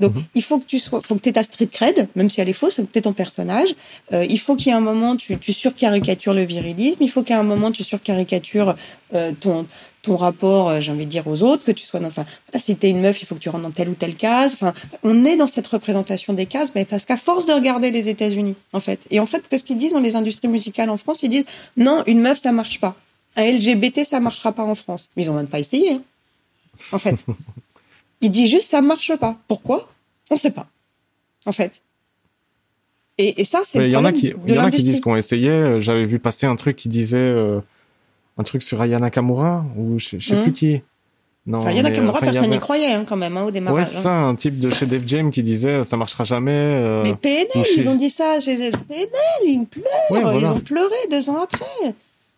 [SPEAKER 3] Donc, mhm. il faut que tu sois, faut que tu aies ta street cred, même si elle est fausse, faut que tu aies ton personnage. Euh, il faut qu'il y ait un moment, tu, tu surcaricatures le virilisme. Il faut ait un moment, tu surcaricatures euh, ton, ton rapport, j'ai envie de dire, aux autres, que tu sois dans, enfin, si t'es une meuf, il faut que tu rentres dans telle ou telle case. Enfin, on est dans cette représentation des cases, mais parce qu'à force de regarder les États-Unis, en fait. Et en fait, qu'est-ce qu'ils disent dans les industries musicales en France? Ils disent, non, une meuf, ça marche pas. Un LGBT, ça marchera pas en France. Mais ils ont même pas essayé, hein, en fait. Il dit juste ça marche pas. Pourquoi? On sait pas. En fait. Et, ça, c'est.
[SPEAKER 2] Il y en a qui, il y en a qui disent qu'on essayait. Euh, j'avais vu passer un truc qui disait euh, un truc sur Ayana Nakamura ou je, sais plus hum. qui.
[SPEAKER 3] Non, Ayana Nakamura, personne n'y croyait hein, quand même hein, au démarrage.
[SPEAKER 2] Ouais, c'est ça, un type de chez Def Jam qui disait ça marchera jamais. Euh,
[SPEAKER 3] mais PNL, ils ont dit ça. PNL, ils pleurent. Ils ont pleuré deux ans après.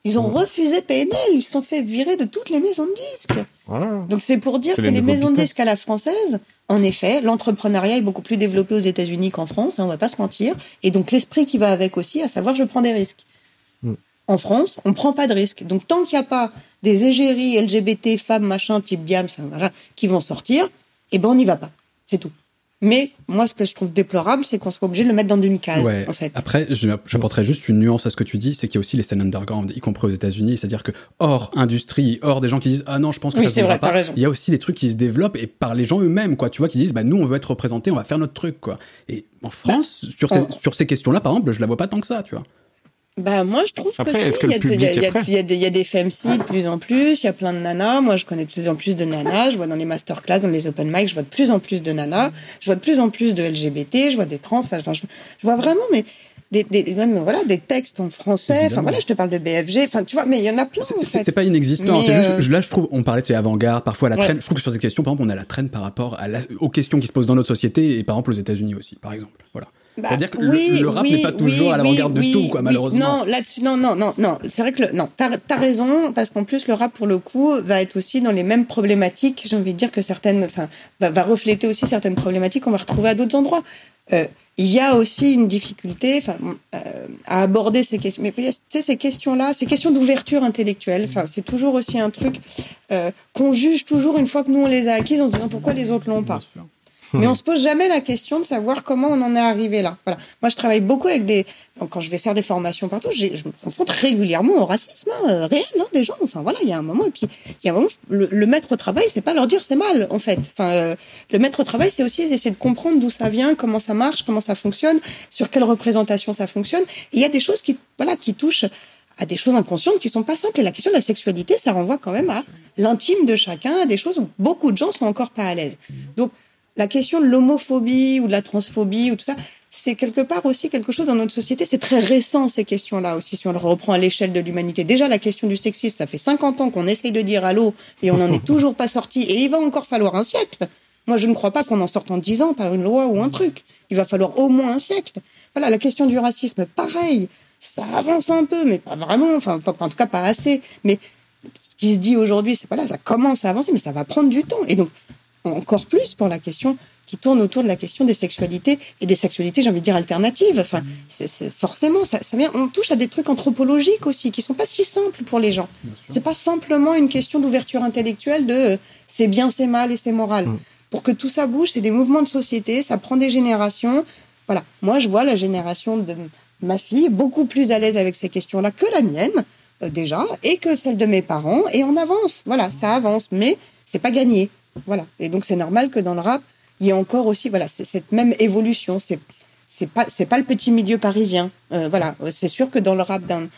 [SPEAKER 3] Ils ont refusé PNL, ils se sont fait virer de toutes les maisons de disques. Donc c'est pour dire que les, maisons de disques à la française, en effet, l'entrepreneuriat est beaucoup plus développé aux États-Unis qu'en France, hein, on va pas se mentir. Et donc l'esprit qui va avec aussi, à savoir je prends des risques. Mm. En France, on prend pas de risques. Donc tant qu'il n'y a pas des égéries LGBT, femmes, machin, type Diam, qui vont sortir, eh ben on n'y va pas. C'est tout. Mais moi, ce que je trouve déplorable, c'est qu'on soit obligé de le mettre dans une case, en fait.
[SPEAKER 1] Après, j'apporterais juste une nuance à ce que tu dis, c'est qu'il y a aussi les scènes underground, y compris aux États-Unis. C'est-à-dire que hors industrie, hors des gens qui disent ah non, je pense que ça se vrai, pas. Il y a aussi des trucs qui se développent et par les gens eux-mêmes, quoi. Tu vois, qui disent bah nous, on veut être représentés, on va faire notre truc, quoi. Et en France, sur, ces, sur ces questions-là, par exemple, je la vois pas tant que ça, tu vois.
[SPEAKER 3] Bah moi je trouve que, il y, a, des, y a des FMC de plus en plus, il y a plein de nanas. Moi je connais de plus en plus de nanas. Je vois dans les masterclass, dans les open mic, je vois de plus en plus de nanas. Je vois de plus en plus de LGBT. Je vois des trans. Enfin, je, je vois vraiment mais des, des, même voilà des textes en français. Enfin voilà, je te parle de BFG. Enfin tu vois, mais il y en a plein. En
[SPEAKER 1] fait. C'est pas inexistant. C'est juste euh, là je trouve on parlait de avant-garde, parfois la traîne. Je trouve que sur cette question par exemple on a la traîne par rapport à aux questions qui se posent dans notre société et par exemple aux États-Unis aussi par exemple. Voilà. Bah, C'est-à-dire que le, rap n'est pas toujours à l'avant-garde de tout, quoi, malheureusement.
[SPEAKER 3] Non, là-dessus, non, non, non, non. C'est vrai que le, non, t'as as raison, parce qu'en plus, le rap, pour le coup, va être aussi dans les mêmes problématiques. J'ai envie de dire que certaines, enfin, va, va, refléter aussi certaines problématiques qu'on va retrouver à d'autres endroits. Euh, il y a aussi une difficulté enfin, euh, à aborder ces questions. Mais tu sais, ces questions-là, ces questions d'ouverture intellectuelle, enfin, c'est toujours aussi un truc euh, qu'on juge toujours une fois que nous on les a acquises en se disant pourquoi les autres l'ont pas. Mais on se pose jamais la question de savoir comment on en est arrivé là. Voilà. Moi, je travaille beaucoup avec des. Quand je vais faire des formations partout, je me confronte régulièrement au racisme hein, euh, réel hein, des gens. Enfin voilà, il y a un moment et puis il y a un moment le, le maître au travail, c'est pas leur dire c'est mal en fait. Enfin, euh, le maître au travail, c'est aussi essayer de comprendre d'où ça vient, comment ça marche, comment ça fonctionne, sur quelle représentation ça fonctionne. Il y a des choses qui voilà qui touchent à des choses inconscientes qui sont pas simples. Et la question de la sexualité, ça renvoie quand même à l'intime de chacun, à des choses où beaucoup de gens sont encore pas à l'aise. Donc la question de l'homophobie ou de la transphobie ou tout ça, c'est quelque part aussi quelque chose dans notre société. C'est très récent ces questions-là aussi, si on le reprend à l'échelle de l'humanité. Déjà, la question du sexisme, ça fait 50 ans qu'on essaye de dire allô et on n'en est toujours pas sorti. Et il va encore falloir un siècle. Moi, je ne crois pas qu'on en sorte en 10 ans par une loi ou un truc. Il va falloir au moins un siècle. Voilà, la question du racisme, pareil. Ça avance un peu, mais pas vraiment. Enfin, en tout cas, pas assez. Mais ce qui se dit aujourd'hui, c'est pas là, ça commence à avancer, mais ça va prendre du temps. Et donc, encore plus pour la question qui tourne autour de la question des sexualités et des sexualités, j'ai envie de dire alternatives. Enfin, mm. c'est forcément ça, ça vient. On touche à des trucs anthropologiques aussi qui sont pas si simples pour les gens. C'est pas simplement une question d'ouverture intellectuelle de euh, c'est bien, c'est mal et c'est moral. Mm. Pour que tout ça bouge, c'est des mouvements de société, ça prend des générations. Voilà. Moi, je vois la génération de ma fille beaucoup plus à l'aise avec ces questions-là que la mienne euh, déjà et que celle de mes parents et on avance. Voilà, ça avance, mais c'est pas gagné. Voilà. Et donc, c'est normal que dans le rap, il y ait encore aussi, voilà, cette même évolution. C'est, c'est pas, c'est pas le petit milieu parisien. Euh, voilà. C'est sûr que dans le rap d'un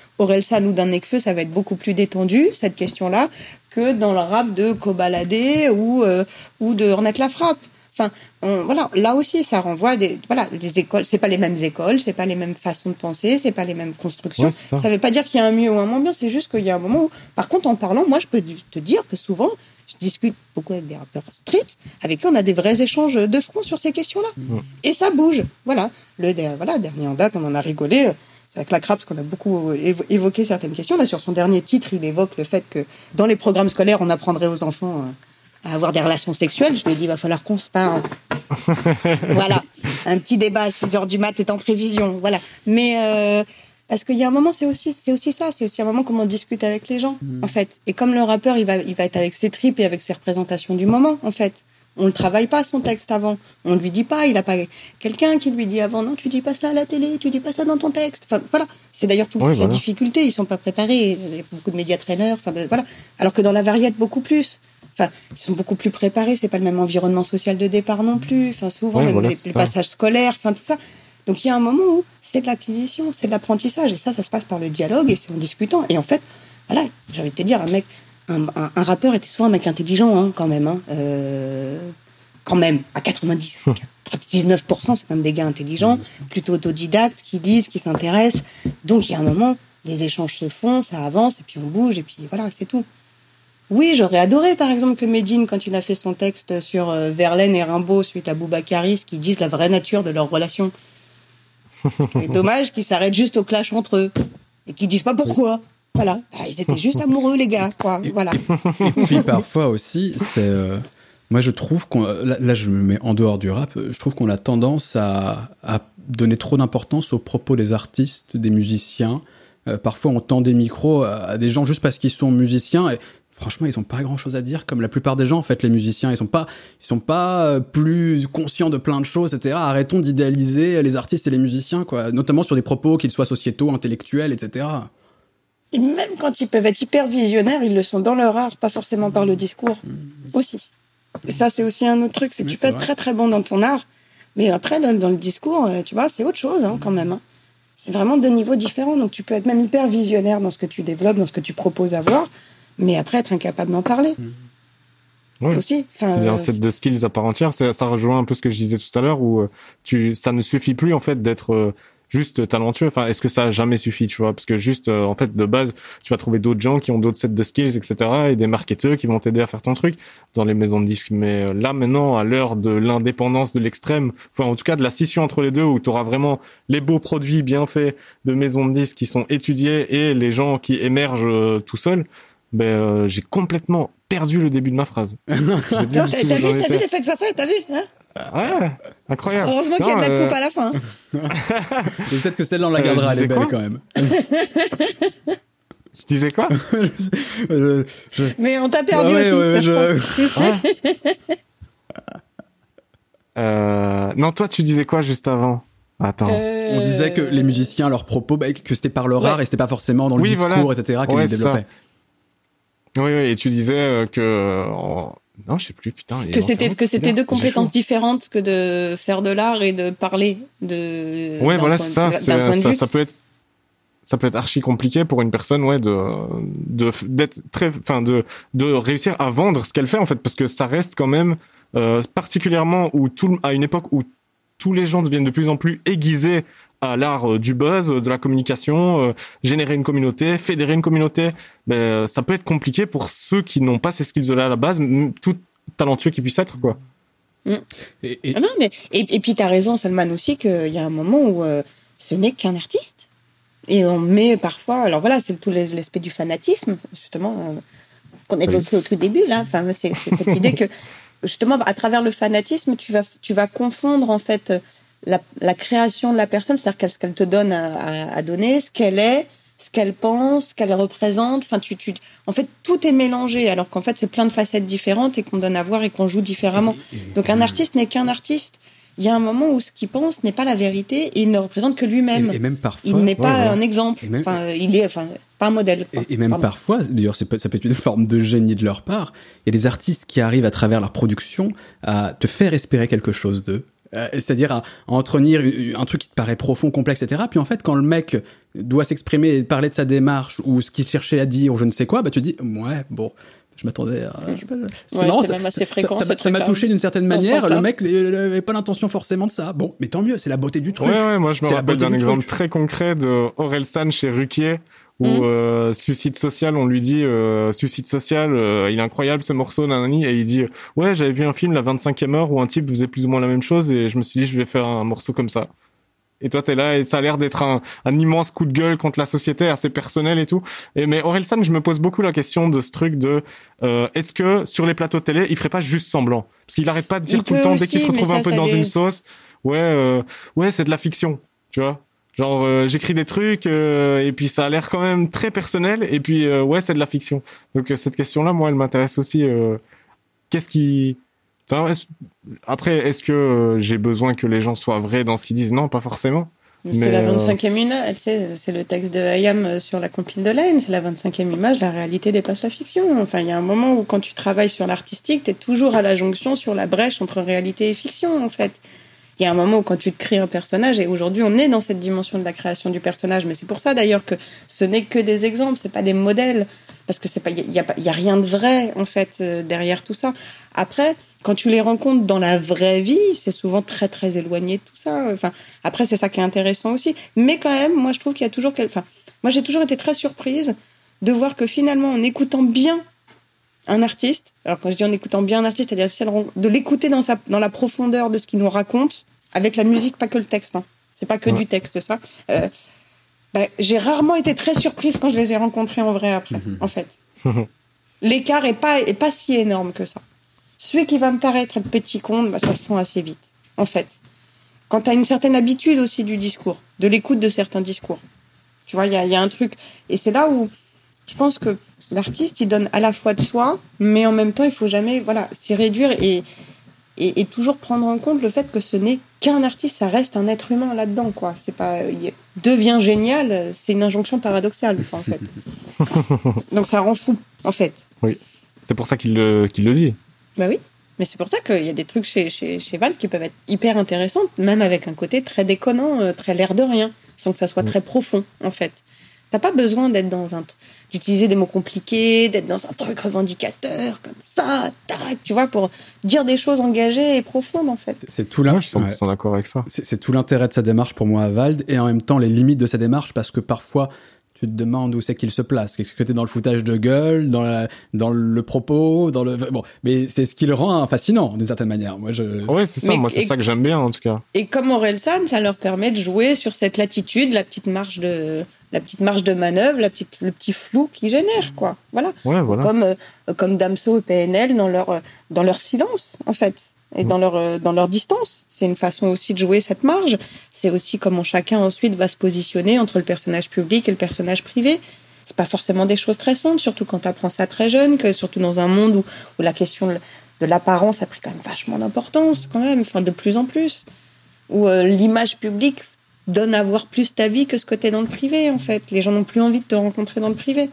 [SPEAKER 3] San ou d'un Nekfeu, ça va être beaucoup plus détendu, cette question-là, que dans le rap de Cobaladé ou, euh, ou de Ornette La Frappe. Enfin, voilà, là aussi, ça renvoie des, voilà, des écoles. C'est pas les mêmes écoles, c'est pas les mêmes façons de penser, c'est pas les mêmes constructions. ça. ça veut pas dire qu'il y a un mieux ou un moins bien. C'est juste qu'il y a un moment où, par contre, en parlant, moi, je peux te dire que souvent, je discute beaucoup avec des rappeurs street, avec qui on a des vrais échanges de front sur ces questions-là. Et ça bouge. Voilà. Le voilà, dernier en date, on en a rigolé. C'est avec la Craps qu'on a beaucoup évoqué certaines questions. Là, sur son dernier titre, il évoque le fait que dans les programmes scolaires, on apprendrait aux enfants euh, à avoir des relations sexuelles. Je lui ai dit, il va falloir qu'on se parle. voilà. Un petit débat à 6 heures du mat est en prévision. Voilà. Mais, euh, Parce qu'il y a un moment, c'est aussi, c'est aussi ça. C'est aussi un moment comment on discute avec les gens,
[SPEAKER 1] Mm.
[SPEAKER 3] en fait. Et comme le rappeur, il va, il va être avec ses tripes et avec ses représentations du moment, en fait. On ne travaille pas son texte avant. On ne lui dit pas. Il a pas quelqu'un qui lui dit avant. Non, tu dis pas ça à la télé. Tu dis pas ça dans ton texte. Enfin, voilà. C'est d'ailleurs toute
[SPEAKER 2] Oui,
[SPEAKER 3] la
[SPEAKER 2] voilà.
[SPEAKER 3] difficulté. Ils sont pas préparés. Il y a beaucoup de médias traîneurs. Enfin, de- voilà. Alors que dans la variette, beaucoup plus. Enfin, ils sont beaucoup plus préparés. C'est pas le même environnement social de départ non plus. Enfin, souvent,
[SPEAKER 2] Oui,
[SPEAKER 3] même
[SPEAKER 2] voilà,
[SPEAKER 3] les, les passages scolaires. Enfin, tout ça. Donc il y a un moment où c'est de l'acquisition, c'est de l'apprentissage, et ça, ça se passe par le dialogue et c'est en discutant. Et en fait, voilà, j'ai envie de te dire, un mec, un, un- un rappeur était souvent un mec intelligent, hein, quand même, hein, euh, quand même, à 90, 99%, c'est quand même des gars intelligents, plutôt autodidactes, qui lisent, qui s'intéressent. Donc il y a un moment, les échanges se font, ça avance, et puis on bouge, et puis voilà, c'est tout. Oui, j'aurais adoré, par exemple, que Medine, quand il a fait son texte sur euh, Verlaine et Rimbaud suite à Boubacaris, qui disent la vraie nature de leur relation. C'est dommage qu'ils s'arrêtent juste au clash entre eux et qu'ils disent pas pourquoi. Voilà, Ah, ils étaient juste amoureux, les gars. Quoi. Voilà.
[SPEAKER 1] Et puis parfois aussi, c'est. euh, moi, je trouve qu'on. Là, là, je me mets en dehors du rap. Je trouve qu'on a tendance à, à donner trop d'importance aux propos des artistes, des musiciens. Euh, parfois, on tend des micros à, à des gens juste parce qu'ils sont musiciens. Et franchement, ils ont pas grand chose à dire, comme la plupart des gens, en fait, les musiciens. Ils sont pas, ils sont pas euh, plus conscients de plein de choses, etc. Arrêtons d'idéaliser les artistes et les musiciens, quoi. Notamment sur des propos, qu'ils soient sociétaux, intellectuels, etc.
[SPEAKER 3] Et même quand ils peuvent être hyper visionnaires, ils le sont dans leur art, pas forcément par le discours. Aussi. Et ça, c'est aussi un autre truc, c'est que tu peux être
[SPEAKER 1] vrai.
[SPEAKER 3] très très bon dans ton art, mais après, dans, dans le discours, euh, tu vois, c'est autre chose hein, quand même. hein. C'est vraiment deux niveaux différents. Donc tu peux être même hyper visionnaire dans ce que tu développes, dans ce que tu proposes à voir, mais après être incapable d'en parler
[SPEAKER 2] Oui.
[SPEAKER 3] aussi. Enfin,
[SPEAKER 2] C'est
[SPEAKER 3] euh,
[SPEAKER 2] un set de skills à part entière. Ça, ça rejoint un peu ce que je disais tout à l'heure où euh, tu, ça ne suffit plus en fait d'être euh, juste talentueux. Enfin, est-ce que ça a jamais suffi, tu vois? Parce que juste, euh, en fait, de base, tu vas trouver d'autres gens qui ont d'autres sets de skills, etc. Et des marketeurs qui vont t'aider à faire ton truc dans les maisons de disques. Mais là, maintenant, à l'heure de l'indépendance de l'extrême, enfin, en tout cas, de la scission entre les deux, où tu auras vraiment les beaux produits bien faits de maisons de disques qui sont étudiés et les gens qui émergent euh, tout seuls, ben, euh, j'ai complètement perdu le début de ma phrase.
[SPEAKER 3] T'as vu, t'as vu l'effet que ça fait, t'as vu hein?
[SPEAKER 2] Ouais, incroyable.
[SPEAKER 3] Heureusement qu'il y a de
[SPEAKER 2] euh,
[SPEAKER 3] coupe à la fin. hein.
[SPEAKER 1] Et peut-être que celle-là, on la
[SPEAKER 2] Euh,
[SPEAKER 1] gardera,
[SPEAKER 2] je
[SPEAKER 1] elle est belle quand même.
[SPEAKER 2] Je disais quoi?
[SPEAKER 1] Euh, je-
[SPEAKER 3] Mais on t'a perdu
[SPEAKER 1] Ah ouais,
[SPEAKER 3] aussi.
[SPEAKER 1] ouais,
[SPEAKER 3] je
[SPEAKER 2] euh... Non, toi, tu disais quoi juste avant? Attends.
[SPEAKER 3] Euh,
[SPEAKER 1] On disait que les musiciens, leurs propos, bah, que c'était par leur
[SPEAKER 3] Ouais.
[SPEAKER 1] art et c'était pas forcément dans le
[SPEAKER 2] Oui,
[SPEAKER 1] discours,
[SPEAKER 2] voilà.
[SPEAKER 1] etc., qu'ils les développaient.
[SPEAKER 2] Oui, oui, et tu disais euh, que... euh, Non, je sais plus, putain.
[SPEAKER 3] que c'était que c'était deux compétences différentes que de faire de l'art et de parler de
[SPEAKER 2] Ouais, voilà,
[SPEAKER 3] point
[SPEAKER 2] ça. Ça,
[SPEAKER 3] vue.
[SPEAKER 2] ça peut être... Ça peut être archi compliqué pour une personne, ouais, de de d'être très, enfin, de de réussir à vendre ce qu'elle fait en fait, parce que ça reste quand même euh, particulièrement où tout à une époque où tous les gens deviennent de plus en plus aiguisés à l'art euh, du buzz, euh, de la communication, euh, générer une communauté, fédérer une communauté, ben, ça peut être compliqué pour ceux qui n'ont pas ces skills-là à la base, tout talentueux qu'ils puissent être, quoi.
[SPEAKER 1] Et, et-
[SPEAKER 3] Ah non, mais et, et puis t'as raison, Salman aussi, qu'il y a un moment où euh, ce n'est qu'un artiste. Et on met parfois, alors voilà, c'est tout l'aspect du fanatisme, justement, euh, qu'on évoquait au tout début, là. Enfin, c'est c'est cette idée que, justement, à travers le fanatisme, tu vas, tu vas confondre, en fait, la, la création de la personne, c'est-à-dire ce qu'elle te donne à, à- à donner, ce qu'elle est, ce qu'elle pense, ce qu'elle représente. Enfin, tu, tu, en fait, tout est mélangé, alors qu'en fait, c'est plein de facettes différentes et qu'on donne à voir et qu'on joue différemment. Donc, un artiste n'est qu'un artiste. Il y a un moment où ce qu'il pense n'est pas la vérité et il ne représente que lui-même.
[SPEAKER 1] et- et même parfois,
[SPEAKER 3] Il n'est pas
[SPEAKER 2] ouais, ouais.
[SPEAKER 3] un exemple.
[SPEAKER 1] Et même-
[SPEAKER 3] Enfin, il est, enfin, pas un modèle. quoi.
[SPEAKER 1] Et, et même
[SPEAKER 3] Pardon.
[SPEAKER 1] parfois, d'ailleurs, ça peut être une forme de génie de leur part. Il y a des artistes qui arrivent à travers leur production à te faire espérer quelque chose d'eux. Euh, C'est-à-dire à, à entretenir un truc qui te paraît profond, complexe, etc. Puis en fait, quand le mec doit s'exprimer et parler de sa démarche ou ce qu'il cherchait à dire ou je ne sais quoi, bah tu te dis ouais bon. Je m'attendais à... c'est
[SPEAKER 3] Ouais,
[SPEAKER 1] marrant,
[SPEAKER 3] c'est
[SPEAKER 1] ça-
[SPEAKER 3] même assez fréquent,
[SPEAKER 1] Ça m'a- ça m'a
[SPEAKER 3] truc-là.
[SPEAKER 1] touché d'une certaine manière. Le mec il avait pas l'intention forcément de ça. Bon, mais tant mieux, c'est la beauté du truc.
[SPEAKER 2] Ouais, ouais, moi je me rappelle d'un
[SPEAKER 1] du
[SPEAKER 2] exemple
[SPEAKER 1] truc.
[SPEAKER 2] très concret de Aurel San chez Ruquier, où
[SPEAKER 3] Mhm.
[SPEAKER 2] euh, suicide social, on lui dit euh, suicide social, euh, il est incroyable ce morceau, nanani, et il dit ouais j'avais vu un film la 25e heure où un type faisait plus ou moins la même chose et je me suis dit je vais faire un morceau comme ça. Et toi t'es là et ça a l'air d'être un, un immense coup de gueule contre la société assez personnel et tout. Et mais Aurel San, je me pose beaucoup la question de ce truc de euh, est-ce que sur les plateaux de télé il ferait pas juste semblant? Parce qu'il arrête pas de dire
[SPEAKER 3] Il
[SPEAKER 2] tout le temps dès qu'il se retrouve
[SPEAKER 3] ça,
[SPEAKER 2] un peu dans une sauce ouais euh, ouais c'est de la fiction tu vois Genre euh, j'écris des trucs euh, et puis ça a l'air quand même très personnel et puis euh, ouais c'est de la fiction. Donc cette question là moi elle m'intéresse aussi. Qu'est-ce qui enfin, après est-ce que j'ai besoin que les gens soient vrais dans ce qu'ils disent? Non pas forcément.
[SPEAKER 3] C'est la 25e image, tu sais, c'est le texte de Hayam sur la compile de Lane, c'est la 25e image, la réalité dépasse la fiction. Enfin, il y a un moment où quand tu travailles sur l'artistique, tu es toujours à la jonction sur la brèche entre réalité et fiction, en fait il y a un moment où quand tu crées un personnage, et aujourd'hui on est dans cette dimension de la création du personnage, mais c'est pour ça d'ailleurs que ce n'est que des exemples, c'est pas des modèles, parce que c'est pas, il y a, y a rien de vrai en fait euh, derrière tout ça. Après, quand tu les rencontres dans la vraie vie, c'est souvent très très éloigné de tout ça. Enfin, après c'est ça qui est intéressant aussi, mais quand même, moi je trouve qu'il y a toujours, enfin, moi j'ai toujours été très surprise de voir que finalement en écoutant bien un artiste, alors quand je dis en écoutant bien un artiste, c'est-à-dire de l'écouter dans, sa, dans la profondeur de ce qu'il nous raconte, avec la musique, pas que le texte. Hein. C'est pas que du texte, ça. Euh, bah, j'ai rarement été très surprise quand je les ai rencontrés en vrai après, mhm. en fait. L'écart est pas, est pas si énorme que ça. Celui qui va me paraître être petit compte, bah, ça se sent assez vite, en fait. Quand tu as une certaine habitude aussi du discours, de l'écoute de certains discours. Tu vois, il y a, y a un truc. Et c'est là où je pense que l'artiste, il donne à la fois de soi, mais en même temps, il faut jamais voilà, s'y réduire et, et, toujours prendre en compte le fait que ce n'est qu'un artiste, ça reste un être humain là-dedans, quoi. C'est pas devient génial, c'est une injonction paradoxale, en fait. Donc ça rend fou, en fait.
[SPEAKER 2] Oui, c'est pour ça qu'il le, le dit.
[SPEAKER 3] Bah oui, mais c'est pour ça qu'il y a des trucs chez, chez, chez Val qui peuvent être hyper intéressants, même avec un côté très déconnant, euh, très l'air de rien, sans que ça soit très profond, en fait. T'as pas besoin d'être dans un d'utiliser des mots compliqués, d'être dans un truc revendicateur comme ça, tac, tu vois, pour dire des choses engagées et profondes en fait.
[SPEAKER 1] C'est tout
[SPEAKER 2] d'accord avec ça.
[SPEAKER 1] C'est tout l'intérêt de sa démarche pour moi à Vald et en même temps les limites de sa démarche parce que parfois tu te demandes où c'est qu'il se place. Est-ce que tu es dans le foutage de gueule, dans, la, dans le propos, dans le bon, mais c'est ce qui le rend fascinant d'une certaine manière. Moi, je.
[SPEAKER 2] Ouais, c'est ça. moi, c'est ça que j'aime bien en tout cas.
[SPEAKER 3] Et comme Orelsan, ça leur permet de jouer sur cette latitude, la petite marge de la petite marge de manœuvre, la petite, le petit flou qui génère, quoi. Voilà.
[SPEAKER 2] Ouais, voilà.
[SPEAKER 3] Comme, euh, comme Damso et PNL dans leur, dans leur silence, en fait, et dans leur, euh, dans leur distance. C'est une façon aussi de jouer cette marge. C'est aussi comment chacun ensuite va se positionner entre le personnage public et le personnage privé. C'est pas forcément des choses très simples, surtout quand tu apprends ça très jeune, que surtout dans un monde où, où la question de l'apparence a pris quand même vachement d'importance, quand même, enfin de plus en plus, où l'image publique donne à voir plus ta vie que ce que tu es dans le privé, en fait. Les gens n'ont plus envie de te rencontrer dans le privé,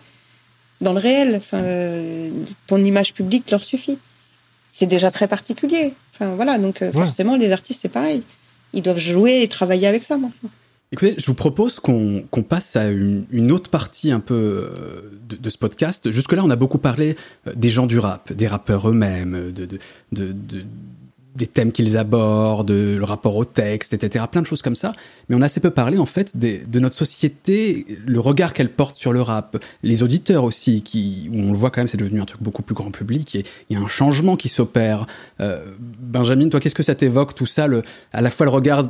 [SPEAKER 3] dans le réel. Enfin, euh, ton image publique leur suffit. C'est déjà très particulier. Enfin, voilà, donc euh, forcément, les artistes, c'est pareil. Ils doivent jouer et travailler avec ça maintenant.
[SPEAKER 1] Écoutez, je vous propose qu'on passe à une, autre partie un peu euh, de, de ce podcast. Jusque-là, on a beaucoup parlé des gens du rap, des rappeurs eux-mêmes, de, de, de, des thèmes qu'ils abordent, le rapport au texte, etc. Plein de choses comme ça. Mais on a assez peu parlé, en fait, de notre société, le regard qu'elle porte sur le rap. Les auditeurs aussi, qui, où on le voit quand même, c'est devenu un truc beaucoup plus grand public. Et il y a un changement qui s'opère. Euh, Benjamin, toi, qu'est-ce que ça t'évoque, tout ça, le, à la fois le regard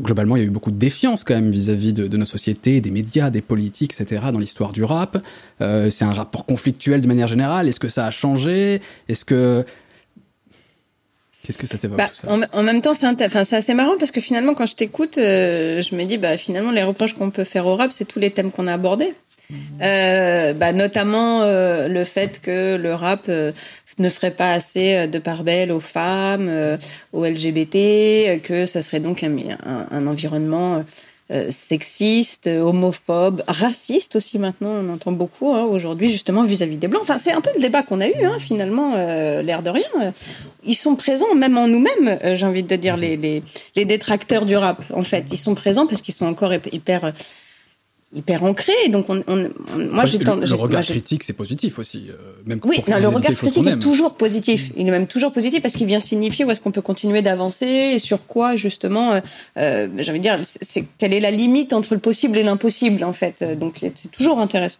[SPEAKER 1] globalement, il y a eu beaucoup de défiance quand même vis-à-vis de, de, nos sociétés, des médias, des politiques, etc. dans l'histoire du rap. Euh, c'est un rapport conflictuel de manière générale. Est-ce que ça a changé? Est-ce que Qu'est-ce que ça t'évoque
[SPEAKER 3] bah,
[SPEAKER 1] tout ça
[SPEAKER 3] en, même temps, c'est enfin, assez marrant parce que finalement, quand je t'écoute, euh, je me dis, bah finalement, les reproches qu'on peut faire au rap, c'est tous les thèmes qu'on a abordés. Mmh. Euh, bah, notamment euh, le fait que le rap euh, ne ferait pas assez de part belle aux femmes, aux LGBT, que ce serait donc un, un, un environnement euh, sexiste, homophobe, raciste aussi maintenant, on entend beaucoup hein, aujourd'hui justement vis-à-vis des blancs. Enfin, c'est un peu le débat qu'on a eu hein, finalement, euh, l'air de rien. Ils sont présents même en nous-mêmes, euh, j'ai envie de dire les, les, les détracteurs du rap. En fait, ils sont présents parce qu'ils sont encore hyper hyper ancré. Donc, on, on, moi, j'ai
[SPEAKER 1] le, le regard critique, c'est positif aussi. Euh, même
[SPEAKER 3] oui, non, le regard critique est toujours positif. Il est même toujours positif parce qu'il vient signifier où est-ce qu'on peut continuer d'avancer et sur quoi, justement, euh, euh j'ai envie de dire, c'est quelle est la limite entre le possible et l'impossible, en fait. Donc, c'est toujours intéressant.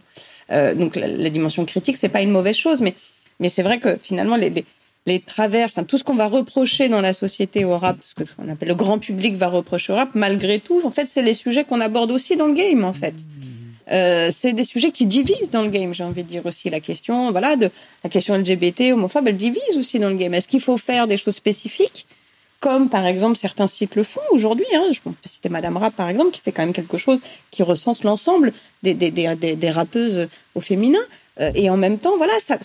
[SPEAKER 3] Euh, donc, la, la, dimension critique, c'est pas une mauvaise chose, mais, mais c'est vrai que finalement, les, les les travers, enfin tout ce qu'on va reprocher dans la société au rap, ce qu'on appelle le grand public va reprocher au rap, malgré tout, en fait, c'est les sujets qu'on aborde aussi dans le game, en fait. Euh, c'est des sujets qui divisent dans le game, j'ai envie de dire aussi la question, voilà, de la question LGBT, homophobe, elle divise aussi dans le game. Est-ce qu'il faut faire des choses spécifiques comme par exemple certains sites le font aujourd'hui. Hein? Je peux citer Madame Rap par exemple, qui fait quand même quelque chose qui recense l'ensemble des, des, des, des, rappeuses au féminin. Euh, et en même temps, voilà, ça,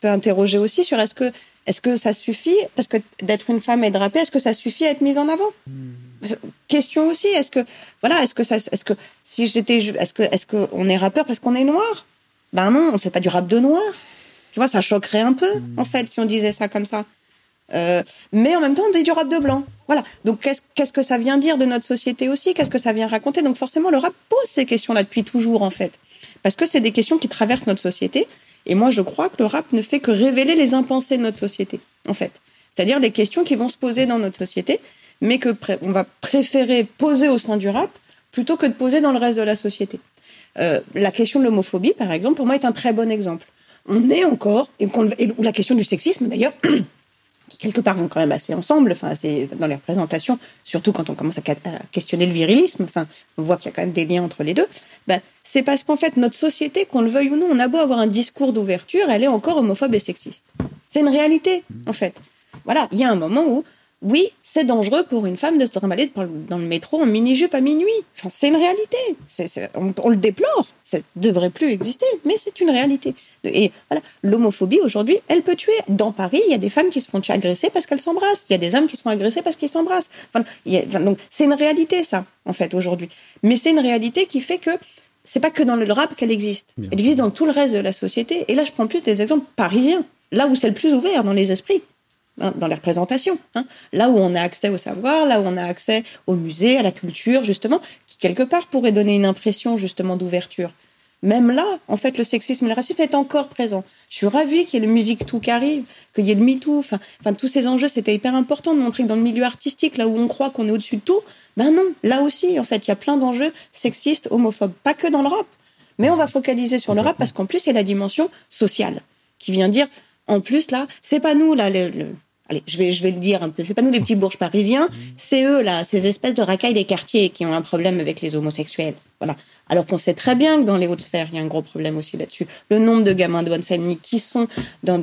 [SPEAKER 3] peut interroger aussi sur est-ce que est-ce que ça suffit? Parce que d'être une femme et de rapper, est-ce que ça suffit à être mise en avant? Question aussi, est-ce que voilà, est-ce que est-ce que si j'étais, est-ce que est-ce que on est rappeur parce qu'on est noir? Ben non, on fait pas du rap de noir. Tu vois, ça choquerait un peu en fait si on disait ça comme ça. Euh, mais en même temps, on dit du rap de blanc. Voilà. Donc, qu'est-ce, qu'est-ce que ça vient dire de notre société aussi? Qu'est-ce que ça vient raconter? Donc, forcément, le rap pose ces questions-là depuis toujours, en fait. Parce que c'est des questions qui traversent notre société. Et moi, je crois que le rap ne fait que révéler les impensés de notre société, en fait. C'est-à-dire les questions qui vont se poser dans notre société, mais que on va préférer poser au sein du rap plutôt que de poser dans le reste de la société. Euh, la question de l'homophobie, par exemple, pour moi, est un très bon exemple. On est encore, et, ou la question du sexisme d'ailleurs, qui quelque part vont quand même assez ensemble, enfin, c'est dans les représentations, surtout quand on commence à, questionner le virilisme, enfin, on voit qu'il y a quand même des liens entre les deux. Ben, c'est parce qu'en fait, notre société, qu'on le veuille ou non, on a beau avoir un discours d'ouverture, elle est encore homophobe et sexiste. C'est une réalité, en fait. Voilà, il y a un moment où oui, c'est dangereux pour une femme de se trimballer dans le métro en mini-jupe à minuit. Enfin, c'est une réalité. on, le déplore. Ça ne devrait plus exister, mais c'est une réalité. Et voilà, l'homophobie aujourd'hui, elle peut tuer. Dans Paris, il y a des femmes qui se font tuer agresser parce qu'elles s'embrassent. Il y a des hommes qui se font agresser parce qu'ils s'embrassent. donc, c'est une réalité, ça, en fait, aujourd'hui. Mais c'est une réalité qui fait que c'est pas que dans le rap qu'elle existe. Elle existe dans tout le reste de la société. Et là, je prends plus des exemples parisiens, là où c'est le plus ouvert dans les esprits. Hein, dans les représentations. Hein. Là où on a accès au savoir, là où on a accès au musée, à la culture, justement, qui quelque part pourrait donner une impression justement d'ouverture. Même là, en fait, le sexisme et le racisme est encore présent. Je suis ravie qu'il y ait le musique tout qui arrive, qu'il y ait le MeToo, enfin, enfin, tous ces enjeux, c'était hyper important de montrer que dans le milieu artistique, là où on croit qu'on est au-dessus de tout, ben non, là aussi, en fait, il y a plein d'enjeux sexistes, homophobes, pas que dans le rap. Mais on va focaliser sur le rap parce qu'en plus, il y a la dimension sociale qui vient dire, en plus, là, c'est pas nous, là, le, allez, je vais, je vais le dire un peu, c'est pas nous les petits bourges parisiens, c'est eux là, ces espèces de racailles des quartiers qui ont un problème avec les homosexuels. Voilà. Alors qu'on sait très bien que dans les hautes sphères, il y a un gros problème aussi là-dessus. Le nombre de gamins de bonne famille qui sont dans,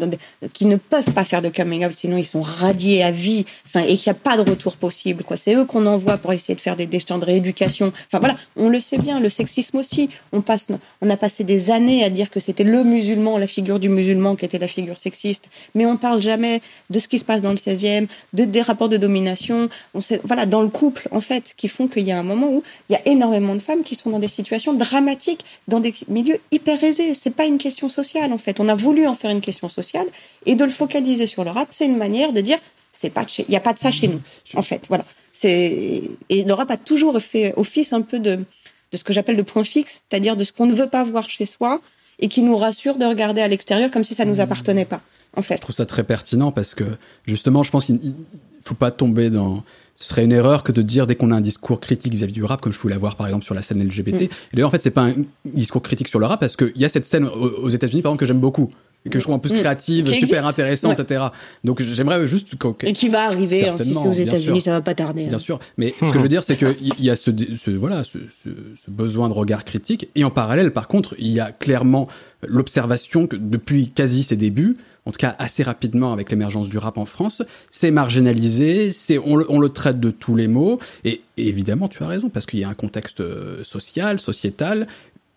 [SPEAKER 3] qui ne peuvent pas faire de coming out, sinon ils sont radiés à vie, enfin, et qu'il n'y a pas de retour possible, quoi. C'est eux qu'on envoie pour essayer de faire des déchets de rééducation. Enfin, voilà. On le sait bien. Le sexisme aussi. On passe, on a passé des années à dire que c'était le musulman, la figure du musulman qui était la figure sexiste. Mais on parle jamais de ce qui se passe dans le 16e, de, des rapports de domination. On sait, voilà, dans le couple, en fait, qui font qu'il y a un moment où il y a énormément de femmes qui sont dans des situations dramatiques, dans des milieux hyper aisés. C'est pas une question sociale en fait. On a voulu en faire une question sociale et de le focaliser sur le rap, c'est une manière de dire c'est pas il y a pas de ça chez nous en fait. Voilà. C'est et le rap a toujours fait office un peu de de ce que j'appelle de point fixe, c'est-à-dire de ce qu'on ne veut pas voir chez soi et qui nous rassure de regarder à l'extérieur comme si ça nous appartenait pas. En fait.
[SPEAKER 1] Je trouve ça très pertinent parce que justement, je pense qu'il faut pas tomber dans ce serait une erreur que de dire dès qu'on a un discours critique vis-à-vis du rap, comme je pouvais l'avoir par exemple sur la scène LGBT. Mm. Et d'ailleurs, en fait, c'est pas un discours critique sur le rap parce qu'il y a cette scène aux États-Unis, par exemple, que j'aime beaucoup et que je trouve en plus mm. créative, super intéressante, etc. Donc j'aimerais juste
[SPEAKER 3] et qui va arriver hein, si c'est aux États-Unis, ça va pas tarder.
[SPEAKER 1] Bien hein. sûr, mais ce que je veux dire, c'est qu'il y a ce, ce voilà ce, ce, ce, besoin de regard critique et en parallèle, par contre, il y a clairement l'observation que depuis quasi ses débuts, en tout cas assez rapidement avec l'émergence du rap en France, c'est marginalisé, c'est on, on, le traite de tous les mots et, et évidemment tu as raison parce qu'il y a un contexte euh, social, sociétal,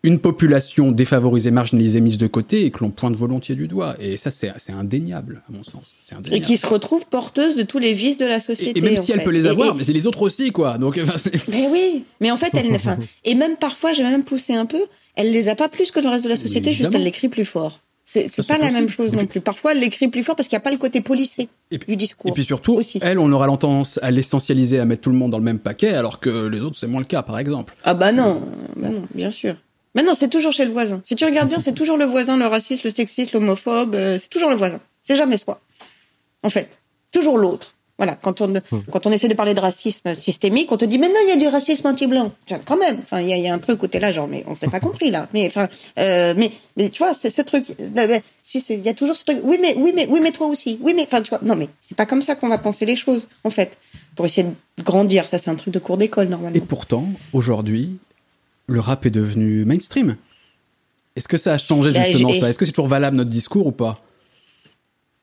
[SPEAKER 1] une population défavorisée, marginalisée, mise de côté et que l'on pointe volontiers du doigt. Et ça, c'est indéniable, à mon sens.
[SPEAKER 3] Indéniable. Et qui se retrouve porteuse de tous les vices de la société.
[SPEAKER 1] Et, même si elle peut les avoir, mais c'est les autres aussi, quoi. Donc,
[SPEAKER 3] mais oui, mais en fait, elle, enfin, et même parfois, j'ai même poussé un peu, elle les a pas plus que le reste de la société, juste elle l'écrit plus fort. C'est pas la même chose non plus. Parfois, elle l'écrit plus fort parce qu'il n'y a pas le côté policé du discours.
[SPEAKER 1] Et puis surtout, aussi. elle, on aura tendance à l'essentialiser, à mettre tout le monde dans le même paquet, alors que les autres, c'est moins le cas, par exemple.
[SPEAKER 3] Ah bah non, bah non, bien sûr. Maintenant, c'est toujours chez le voisin. Si tu regardes bien, c'est toujours le voisin, le raciste, le sexiste, l'homophobe. Euh, c'est toujours le voisin. C'est jamais soi. En fait, toujours l'autre. Voilà, quand on quand on essaie de parler de racisme systémique, on te dit mais non, il y a du racisme anti-blanc. Quand même, enfin il y a, y a, un truc où t'es là genre mais on s'est pas compris là. Mais enfin euh, mais mais tu vois c'est ce truc. Si il y a toujours ce truc. Oui mais oui mais oui mais toi aussi. Oui mais enfin tu vois non mais c'est pas comme ça qu'on va penser les choses en fait pour essayer de grandir. Ça c'est un truc de cours d'école normalement.
[SPEAKER 1] Et pourtant aujourd'hui le rap est devenu mainstream. Est-ce que ça a changé bah, justement ça? Est-ce que c'est toujours valable notre discours ou pas?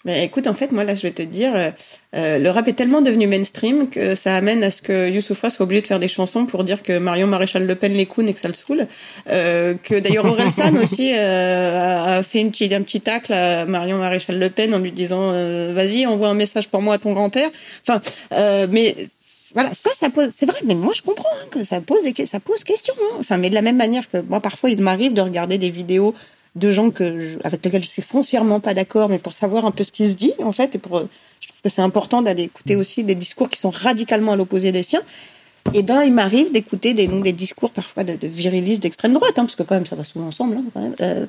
[SPEAKER 3] Mais écoute, en fait, moi là, je vais te dire, euh, euh, le rap est tellement devenu mainstream que ça amène à ce que Youssoufa soit obligé de faire des chansons pour dire que Marion Maréchal Le Pen les counes et que ça le saoule. Euh, que d'ailleurs Orelsan aussi euh, a fait une petite, un petit tacle à Marion Maréchal Le Pen en lui disant euh, vas-y, envoie un message pour moi à ton grand-père. Enfin, euh, mais voilà, ça, ça pose, c'est vrai, mais moi je comprends hein, que ça pose des, ça pose question. Hein. Enfin, mais de la même manière que moi parfois il m'arrive de regarder des vidéos de gens que je, avec lesquels je suis foncièrement pas d'accord, mais pour savoir un peu ce qui se dit en fait, et pour, je trouve que c'est important d'aller écouter aussi des discours qui sont radicalement à l'opposé des siens. Et ben, il m'arrive d'écouter des, des discours parfois de, de virilistes d'extrême droite, hein, parce que quand même ça va souvent ensemble, hein, quand même. Euh,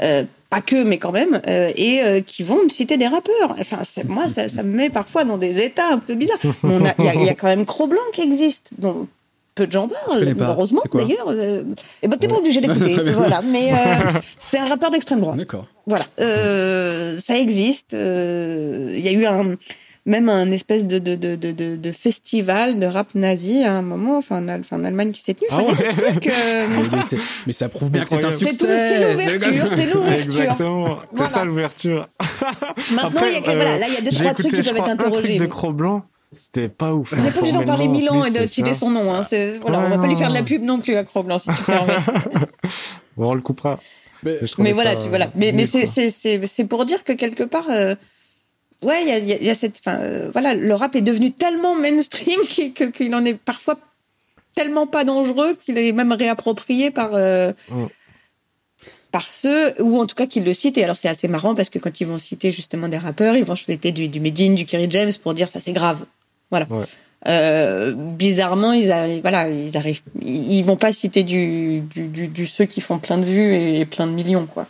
[SPEAKER 3] euh, pas que, mais quand même, euh, et euh, qui vont me citer des rappeurs. Enfin, moi, ça, ça, me met parfois dans des états un peu bizarres. Il y, y, a quand même Cro-Blanc qui existe, donc peu de gens parlent, heureusement d'ailleurs. Euh, et ben t'es pas obligé d'écouter, voilà. Mais euh, c'est un rappeur d'extrême droite.
[SPEAKER 1] D'accord.
[SPEAKER 3] Voilà, euh, ça existe. Il euh, y a eu un même un espèce de de, de, de, de festival de rap nazi à un moment, enfin en, enfin, en Allemagne qui s'est tenu.
[SPEAKER 1] Ah ouais. trucs, mais, mais, ça prouve bien que c'est un succès.
[SPEAKER 3] C'est l'ouverture, c'est l'ouverture.
[SPEAKER 2] Exactement, c'est voilà. ça l'ouverture.
[SPEAKER 3] Maintenant, il y a voilà, là il y a deux trois trucs qui doivent être interrogés.
[SPEAKER 2] Un truc de Cro-Blanc c'était pas ouf.
[SPEAKER 3] On n'est pas obligé d'en parler mille ans et de citer son nom. Hein. Voilà, ouais, on va pas lui faire de la pub non plus à Cro-Blanc, si tu
[SPEAKER 2] bon, on le coupera.
[SPEAKER 3] Mais, mais voilà, tu, voilà. Mais, mais c'est pour dire que quelque part, euh, ouais, il y a, y, a, y a, cette, enfin, euh, voilà, le rap est devenu tellement mainstream qu'il qu en est parfois tellement pas dangereux qu'il est même réapproprié par. Euh, par ceux, ou en tout cas qu'ils le citent. Et alors c'est assez marrant parce que quand ils vont citer justement des rappeurs, ils vont citer du, du Medine, du Kerry James pour dire ça c'est grave. Voilà.
[SPEAKER 2] Ouais.
[SPEAKER 3] Euh, bizarrement, ils arrivent, voilà, ils arrivent, ils vont pas citer du, du, du, du, ceux qui font plein de vues et plein de millions, quoi.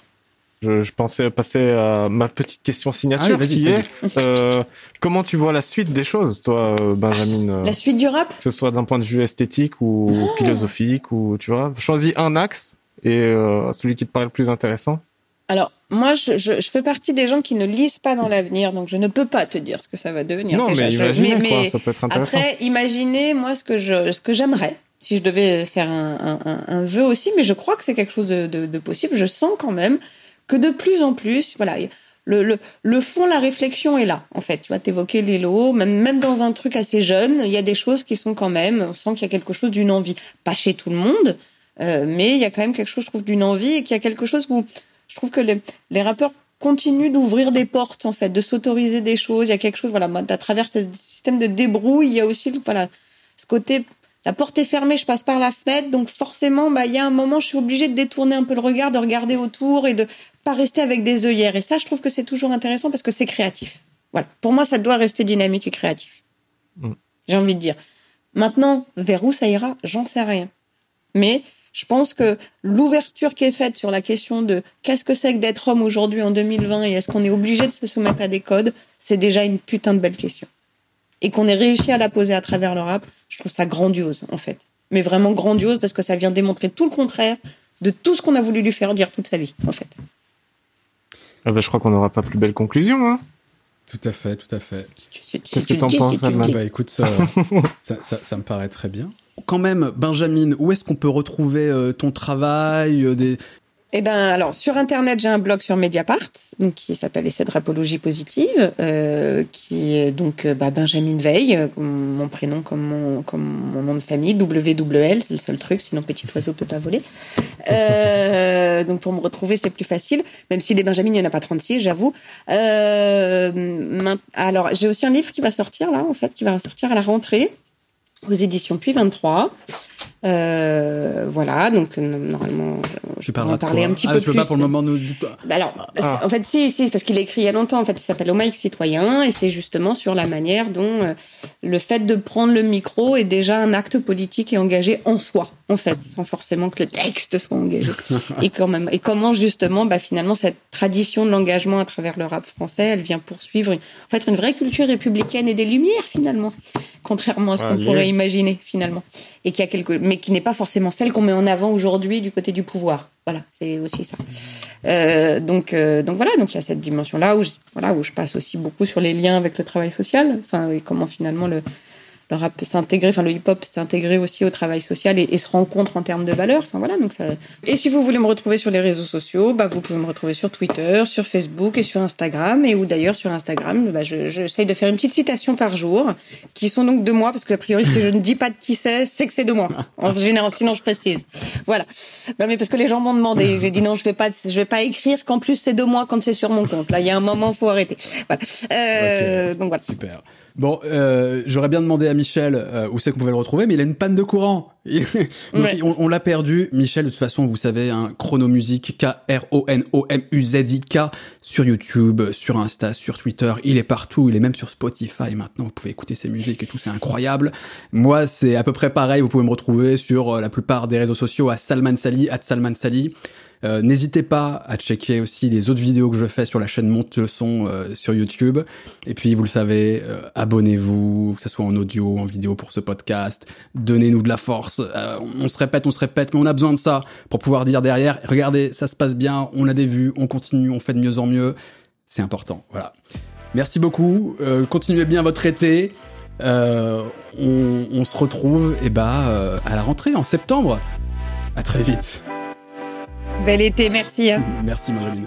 [SPEAKER 2] Je, je pensais passer à ma petite question signature ah, qui est euh, comment tu vois la suite des choses, toi, Benjamin
[SPEAKER 3] La suite du rap?
[SPEAKER 2] Que ce soit d'un point de vue esthétique ou oh philosophique, ou tu vois, choisis un axe et euh, celui qui te paraît le plus intéressant.
[SPEAKER 3] Alors, moi, je, je, je, fais partie des gens qui ne lisent pas dans l'avenir, donc je ne peux pas te dire ce que ça va devenir.
[SPEAKER 2] Non,
[SPEAKER 3] déjà.
[SPEAKER 2] mais imaginez,
[SPEAKER 3] mais,
[SPEAKER 2] quoi,
[SPEAKER 3] mais
[SPEAKER 2] ça peut être intéressant.
[SPEAKER 3] Après, imaginez, moi, ce que je, ce que j'aimerais, si je devais faire un, un, un, vœu aussi, mais je crois que c'est quelque chose de, de, de, possible. Je sens quand même que de plus en plus, voilà, le, le, le fond, la réflexion est là, en fait. Tu vois, t'évoquer l'élo, même, même dans un truc assez jeune, il y a des choses qui sont quand même, on sent qu'il y a quelque chose d'une envie. Pas chez tout le monde, euh, mais il y a quand même quelque chose, je trouve, d'une envie et qu'il y a quelque chose où je trouve que les, les rappeurs continuent d'ouvrir des portes en fait, de s'autoriser des choses. Il y a quelque chose, voilà, à travers ce système de débrouille, il y a aussi, voilà, ce côté, la porte est fermée, je passe par la fenêtre, donc forcément, bah, il y a un moment, je suis obligée de détourner un peu le regard, de regarder autour et de pas rester avec des œillères. Et ça, je trouve que c'est toujours intéressant parce que c'est créatif. Voilà, pour moi, ça doit rester dynamique et créatif.
[SPEAKER 2] Mm.
[SPEAKER 3] J'ai envie de dire. Maintenant, vers où ça ira, j'en sais rien. Mais je pense que l'ouverture qui est faite sur la question de qu'est-ce que c'est que d'être homme aujourd'hui en 2020 et est-ce qu'on est obligé de se soumettre à des codes, c'est déjà une putain de belle question. Et qu'on ait réussi à la poser à travers le rap, je trouve ça grandiose en fait. Mais vraiment grandiose parce que ça vient démontrer tout le contraire de tout ce qu'on a voulu lui faire dire toute sa vie en fait.
[SPEAKER 2] Ah bah, je crois qu'on n'aura pas plus belle conclusion. Hein
[SPEAKER 1] tout à fait, tout à fait.
[SPEAKER 2] Qu'est-ce que tu en penses,
[SPEAKER 1] Bah écoute, ça, ça, ça, ça, me paraît très bien. Quand même, Benjamin, où est-ce qu'on peut retrouver euh, ton travail euh.
[SPEAKER 3] Eh ben, alors sur internet, j'ai un blog sur Mediapart, qui s'appelle Essai de rapologie positive, euh, qui est donc bah, Benjamin Veil, mon prénom comme mon nom de famille, WWL, c'est le seul truc, sinon petit oiseau peut pas voler. Donc pour me retrouver, c'est plus facile, même si des Benjamin, il n'y en a pas 36, j'avoue. Alors j'ai aussi un livre qui va sortir là, en fait, qui va sortir à la rentrée aux éditions Puis 23. Euh, voilà, donc normalement,
[SPEAKER 1] je
[SPEAKER 3] vais en parler un petit
[SPEAKER 1] ah,
[SPEAKER 3] peu
[SPEAKER 1] je peux
[SPEAKER 3] plus.
[SPEAKER 1] pas pour le moment nous dire.
[SPEAKER 3] Bah alors, ah. en fait, si, si, parce qu'il est écrit il y a longtemps. En fait, il s'appelle Au Mike citoyen et c'est justement sur la manière dont euh, le fait de prendre le micro est déjà un acte politique et engagé en soi, en fait, sans forcément que le texte soit engagé. et quand même, et comment justement, bah finalement, cette tradition de l'engagement à travers le rap français, elle vient poursuivre, une, en fait, une vraie culture républicaine et des lumières finalement, contrairement à ce qu'on pourrait imaginer finalement, et qui a quelque, mais qui n'est pas forcément celle qu'on met en avant aujourd'hui du côté du pouvoir. Voilà, c'est aussi ça. Euh, donc, euh, donc voilà, donc il y a cette dimension-là où, je, voilà, où je passe aussi beaucoup sur les liens avec le travail social, enfin, et comment finalement le, le rap s'intégrer, enfin le hip-hop s'intégrer aussi au travail social et, se rencontre en termes de valeurs. Enfin voilà, donc ça. Et si vous voulez me retrouver sur les réseaux sociaux, bah vous pouvez me retrouver sur Twitter, sur Facebook et sur Instagram. Et ou d'ailleurs sur Instagram, bah j'essaye de faire une petite citation par jour, qui sont donc de moi, parce que a priori si je ne dis pas de qui c'est, c'est que c'est de moi. En général, sinon je précise. Voilà. Non mais parce que les gens m'ont demandé, j'ai dit non, je vais pas, je vais pas écrire qu'en plus c'est de moi quand c'est sur mon compte. Là, il y a un moment, faut arrêter. Voilà. Euh, Donc voilà.
[SPEAKER 1] Super. Bon, euh, j'aurais bien demandé à Michel euh, où c'est qu'on pouvait le retrouver, mais il a une panne de courant. Donc on, l'a perdu. Michel, de toute façon, vous savez, un hein, Chronomusique, K-R-O-N-O-M-U-Z-I-K, sur YouTube, sur Insta, sur Twitter. Il est partout. Il est même sur Spotify maintenant. Vous pouvez écouter ses musiques et tout. C'est incroyable. Moi, c'est à peu près pareil. Vous pouvez me retrouver sur euh, la plupart des réseaux sociaux à Salman Sali, at Salman Sali. Euh, n'hésitez pas à checker aussi les autres vidéos que je fais sur la chaîne Monte le son euh, sur YouTube. Et puis, vous le savez, euh, abonnez-vous, que ce soit en audio en vidéo pour ce podcast. Donnez-nous de la force. on se répète, on se répète, mais on a besoin de ça pour pouvoir dire derrière, regardez, ça se passe bien, on a des vues, on continue, on fait de mieux en mieux. C'est important. Voilà. Merci beaucoup. continuez bien votre été. On, on, se retrouve et eh bah, à la rentrée en septembre. À très vite.
[SPEAKER 3] Bel été, merci. Hein.
[SPEAKER 1] Merci Madeleine.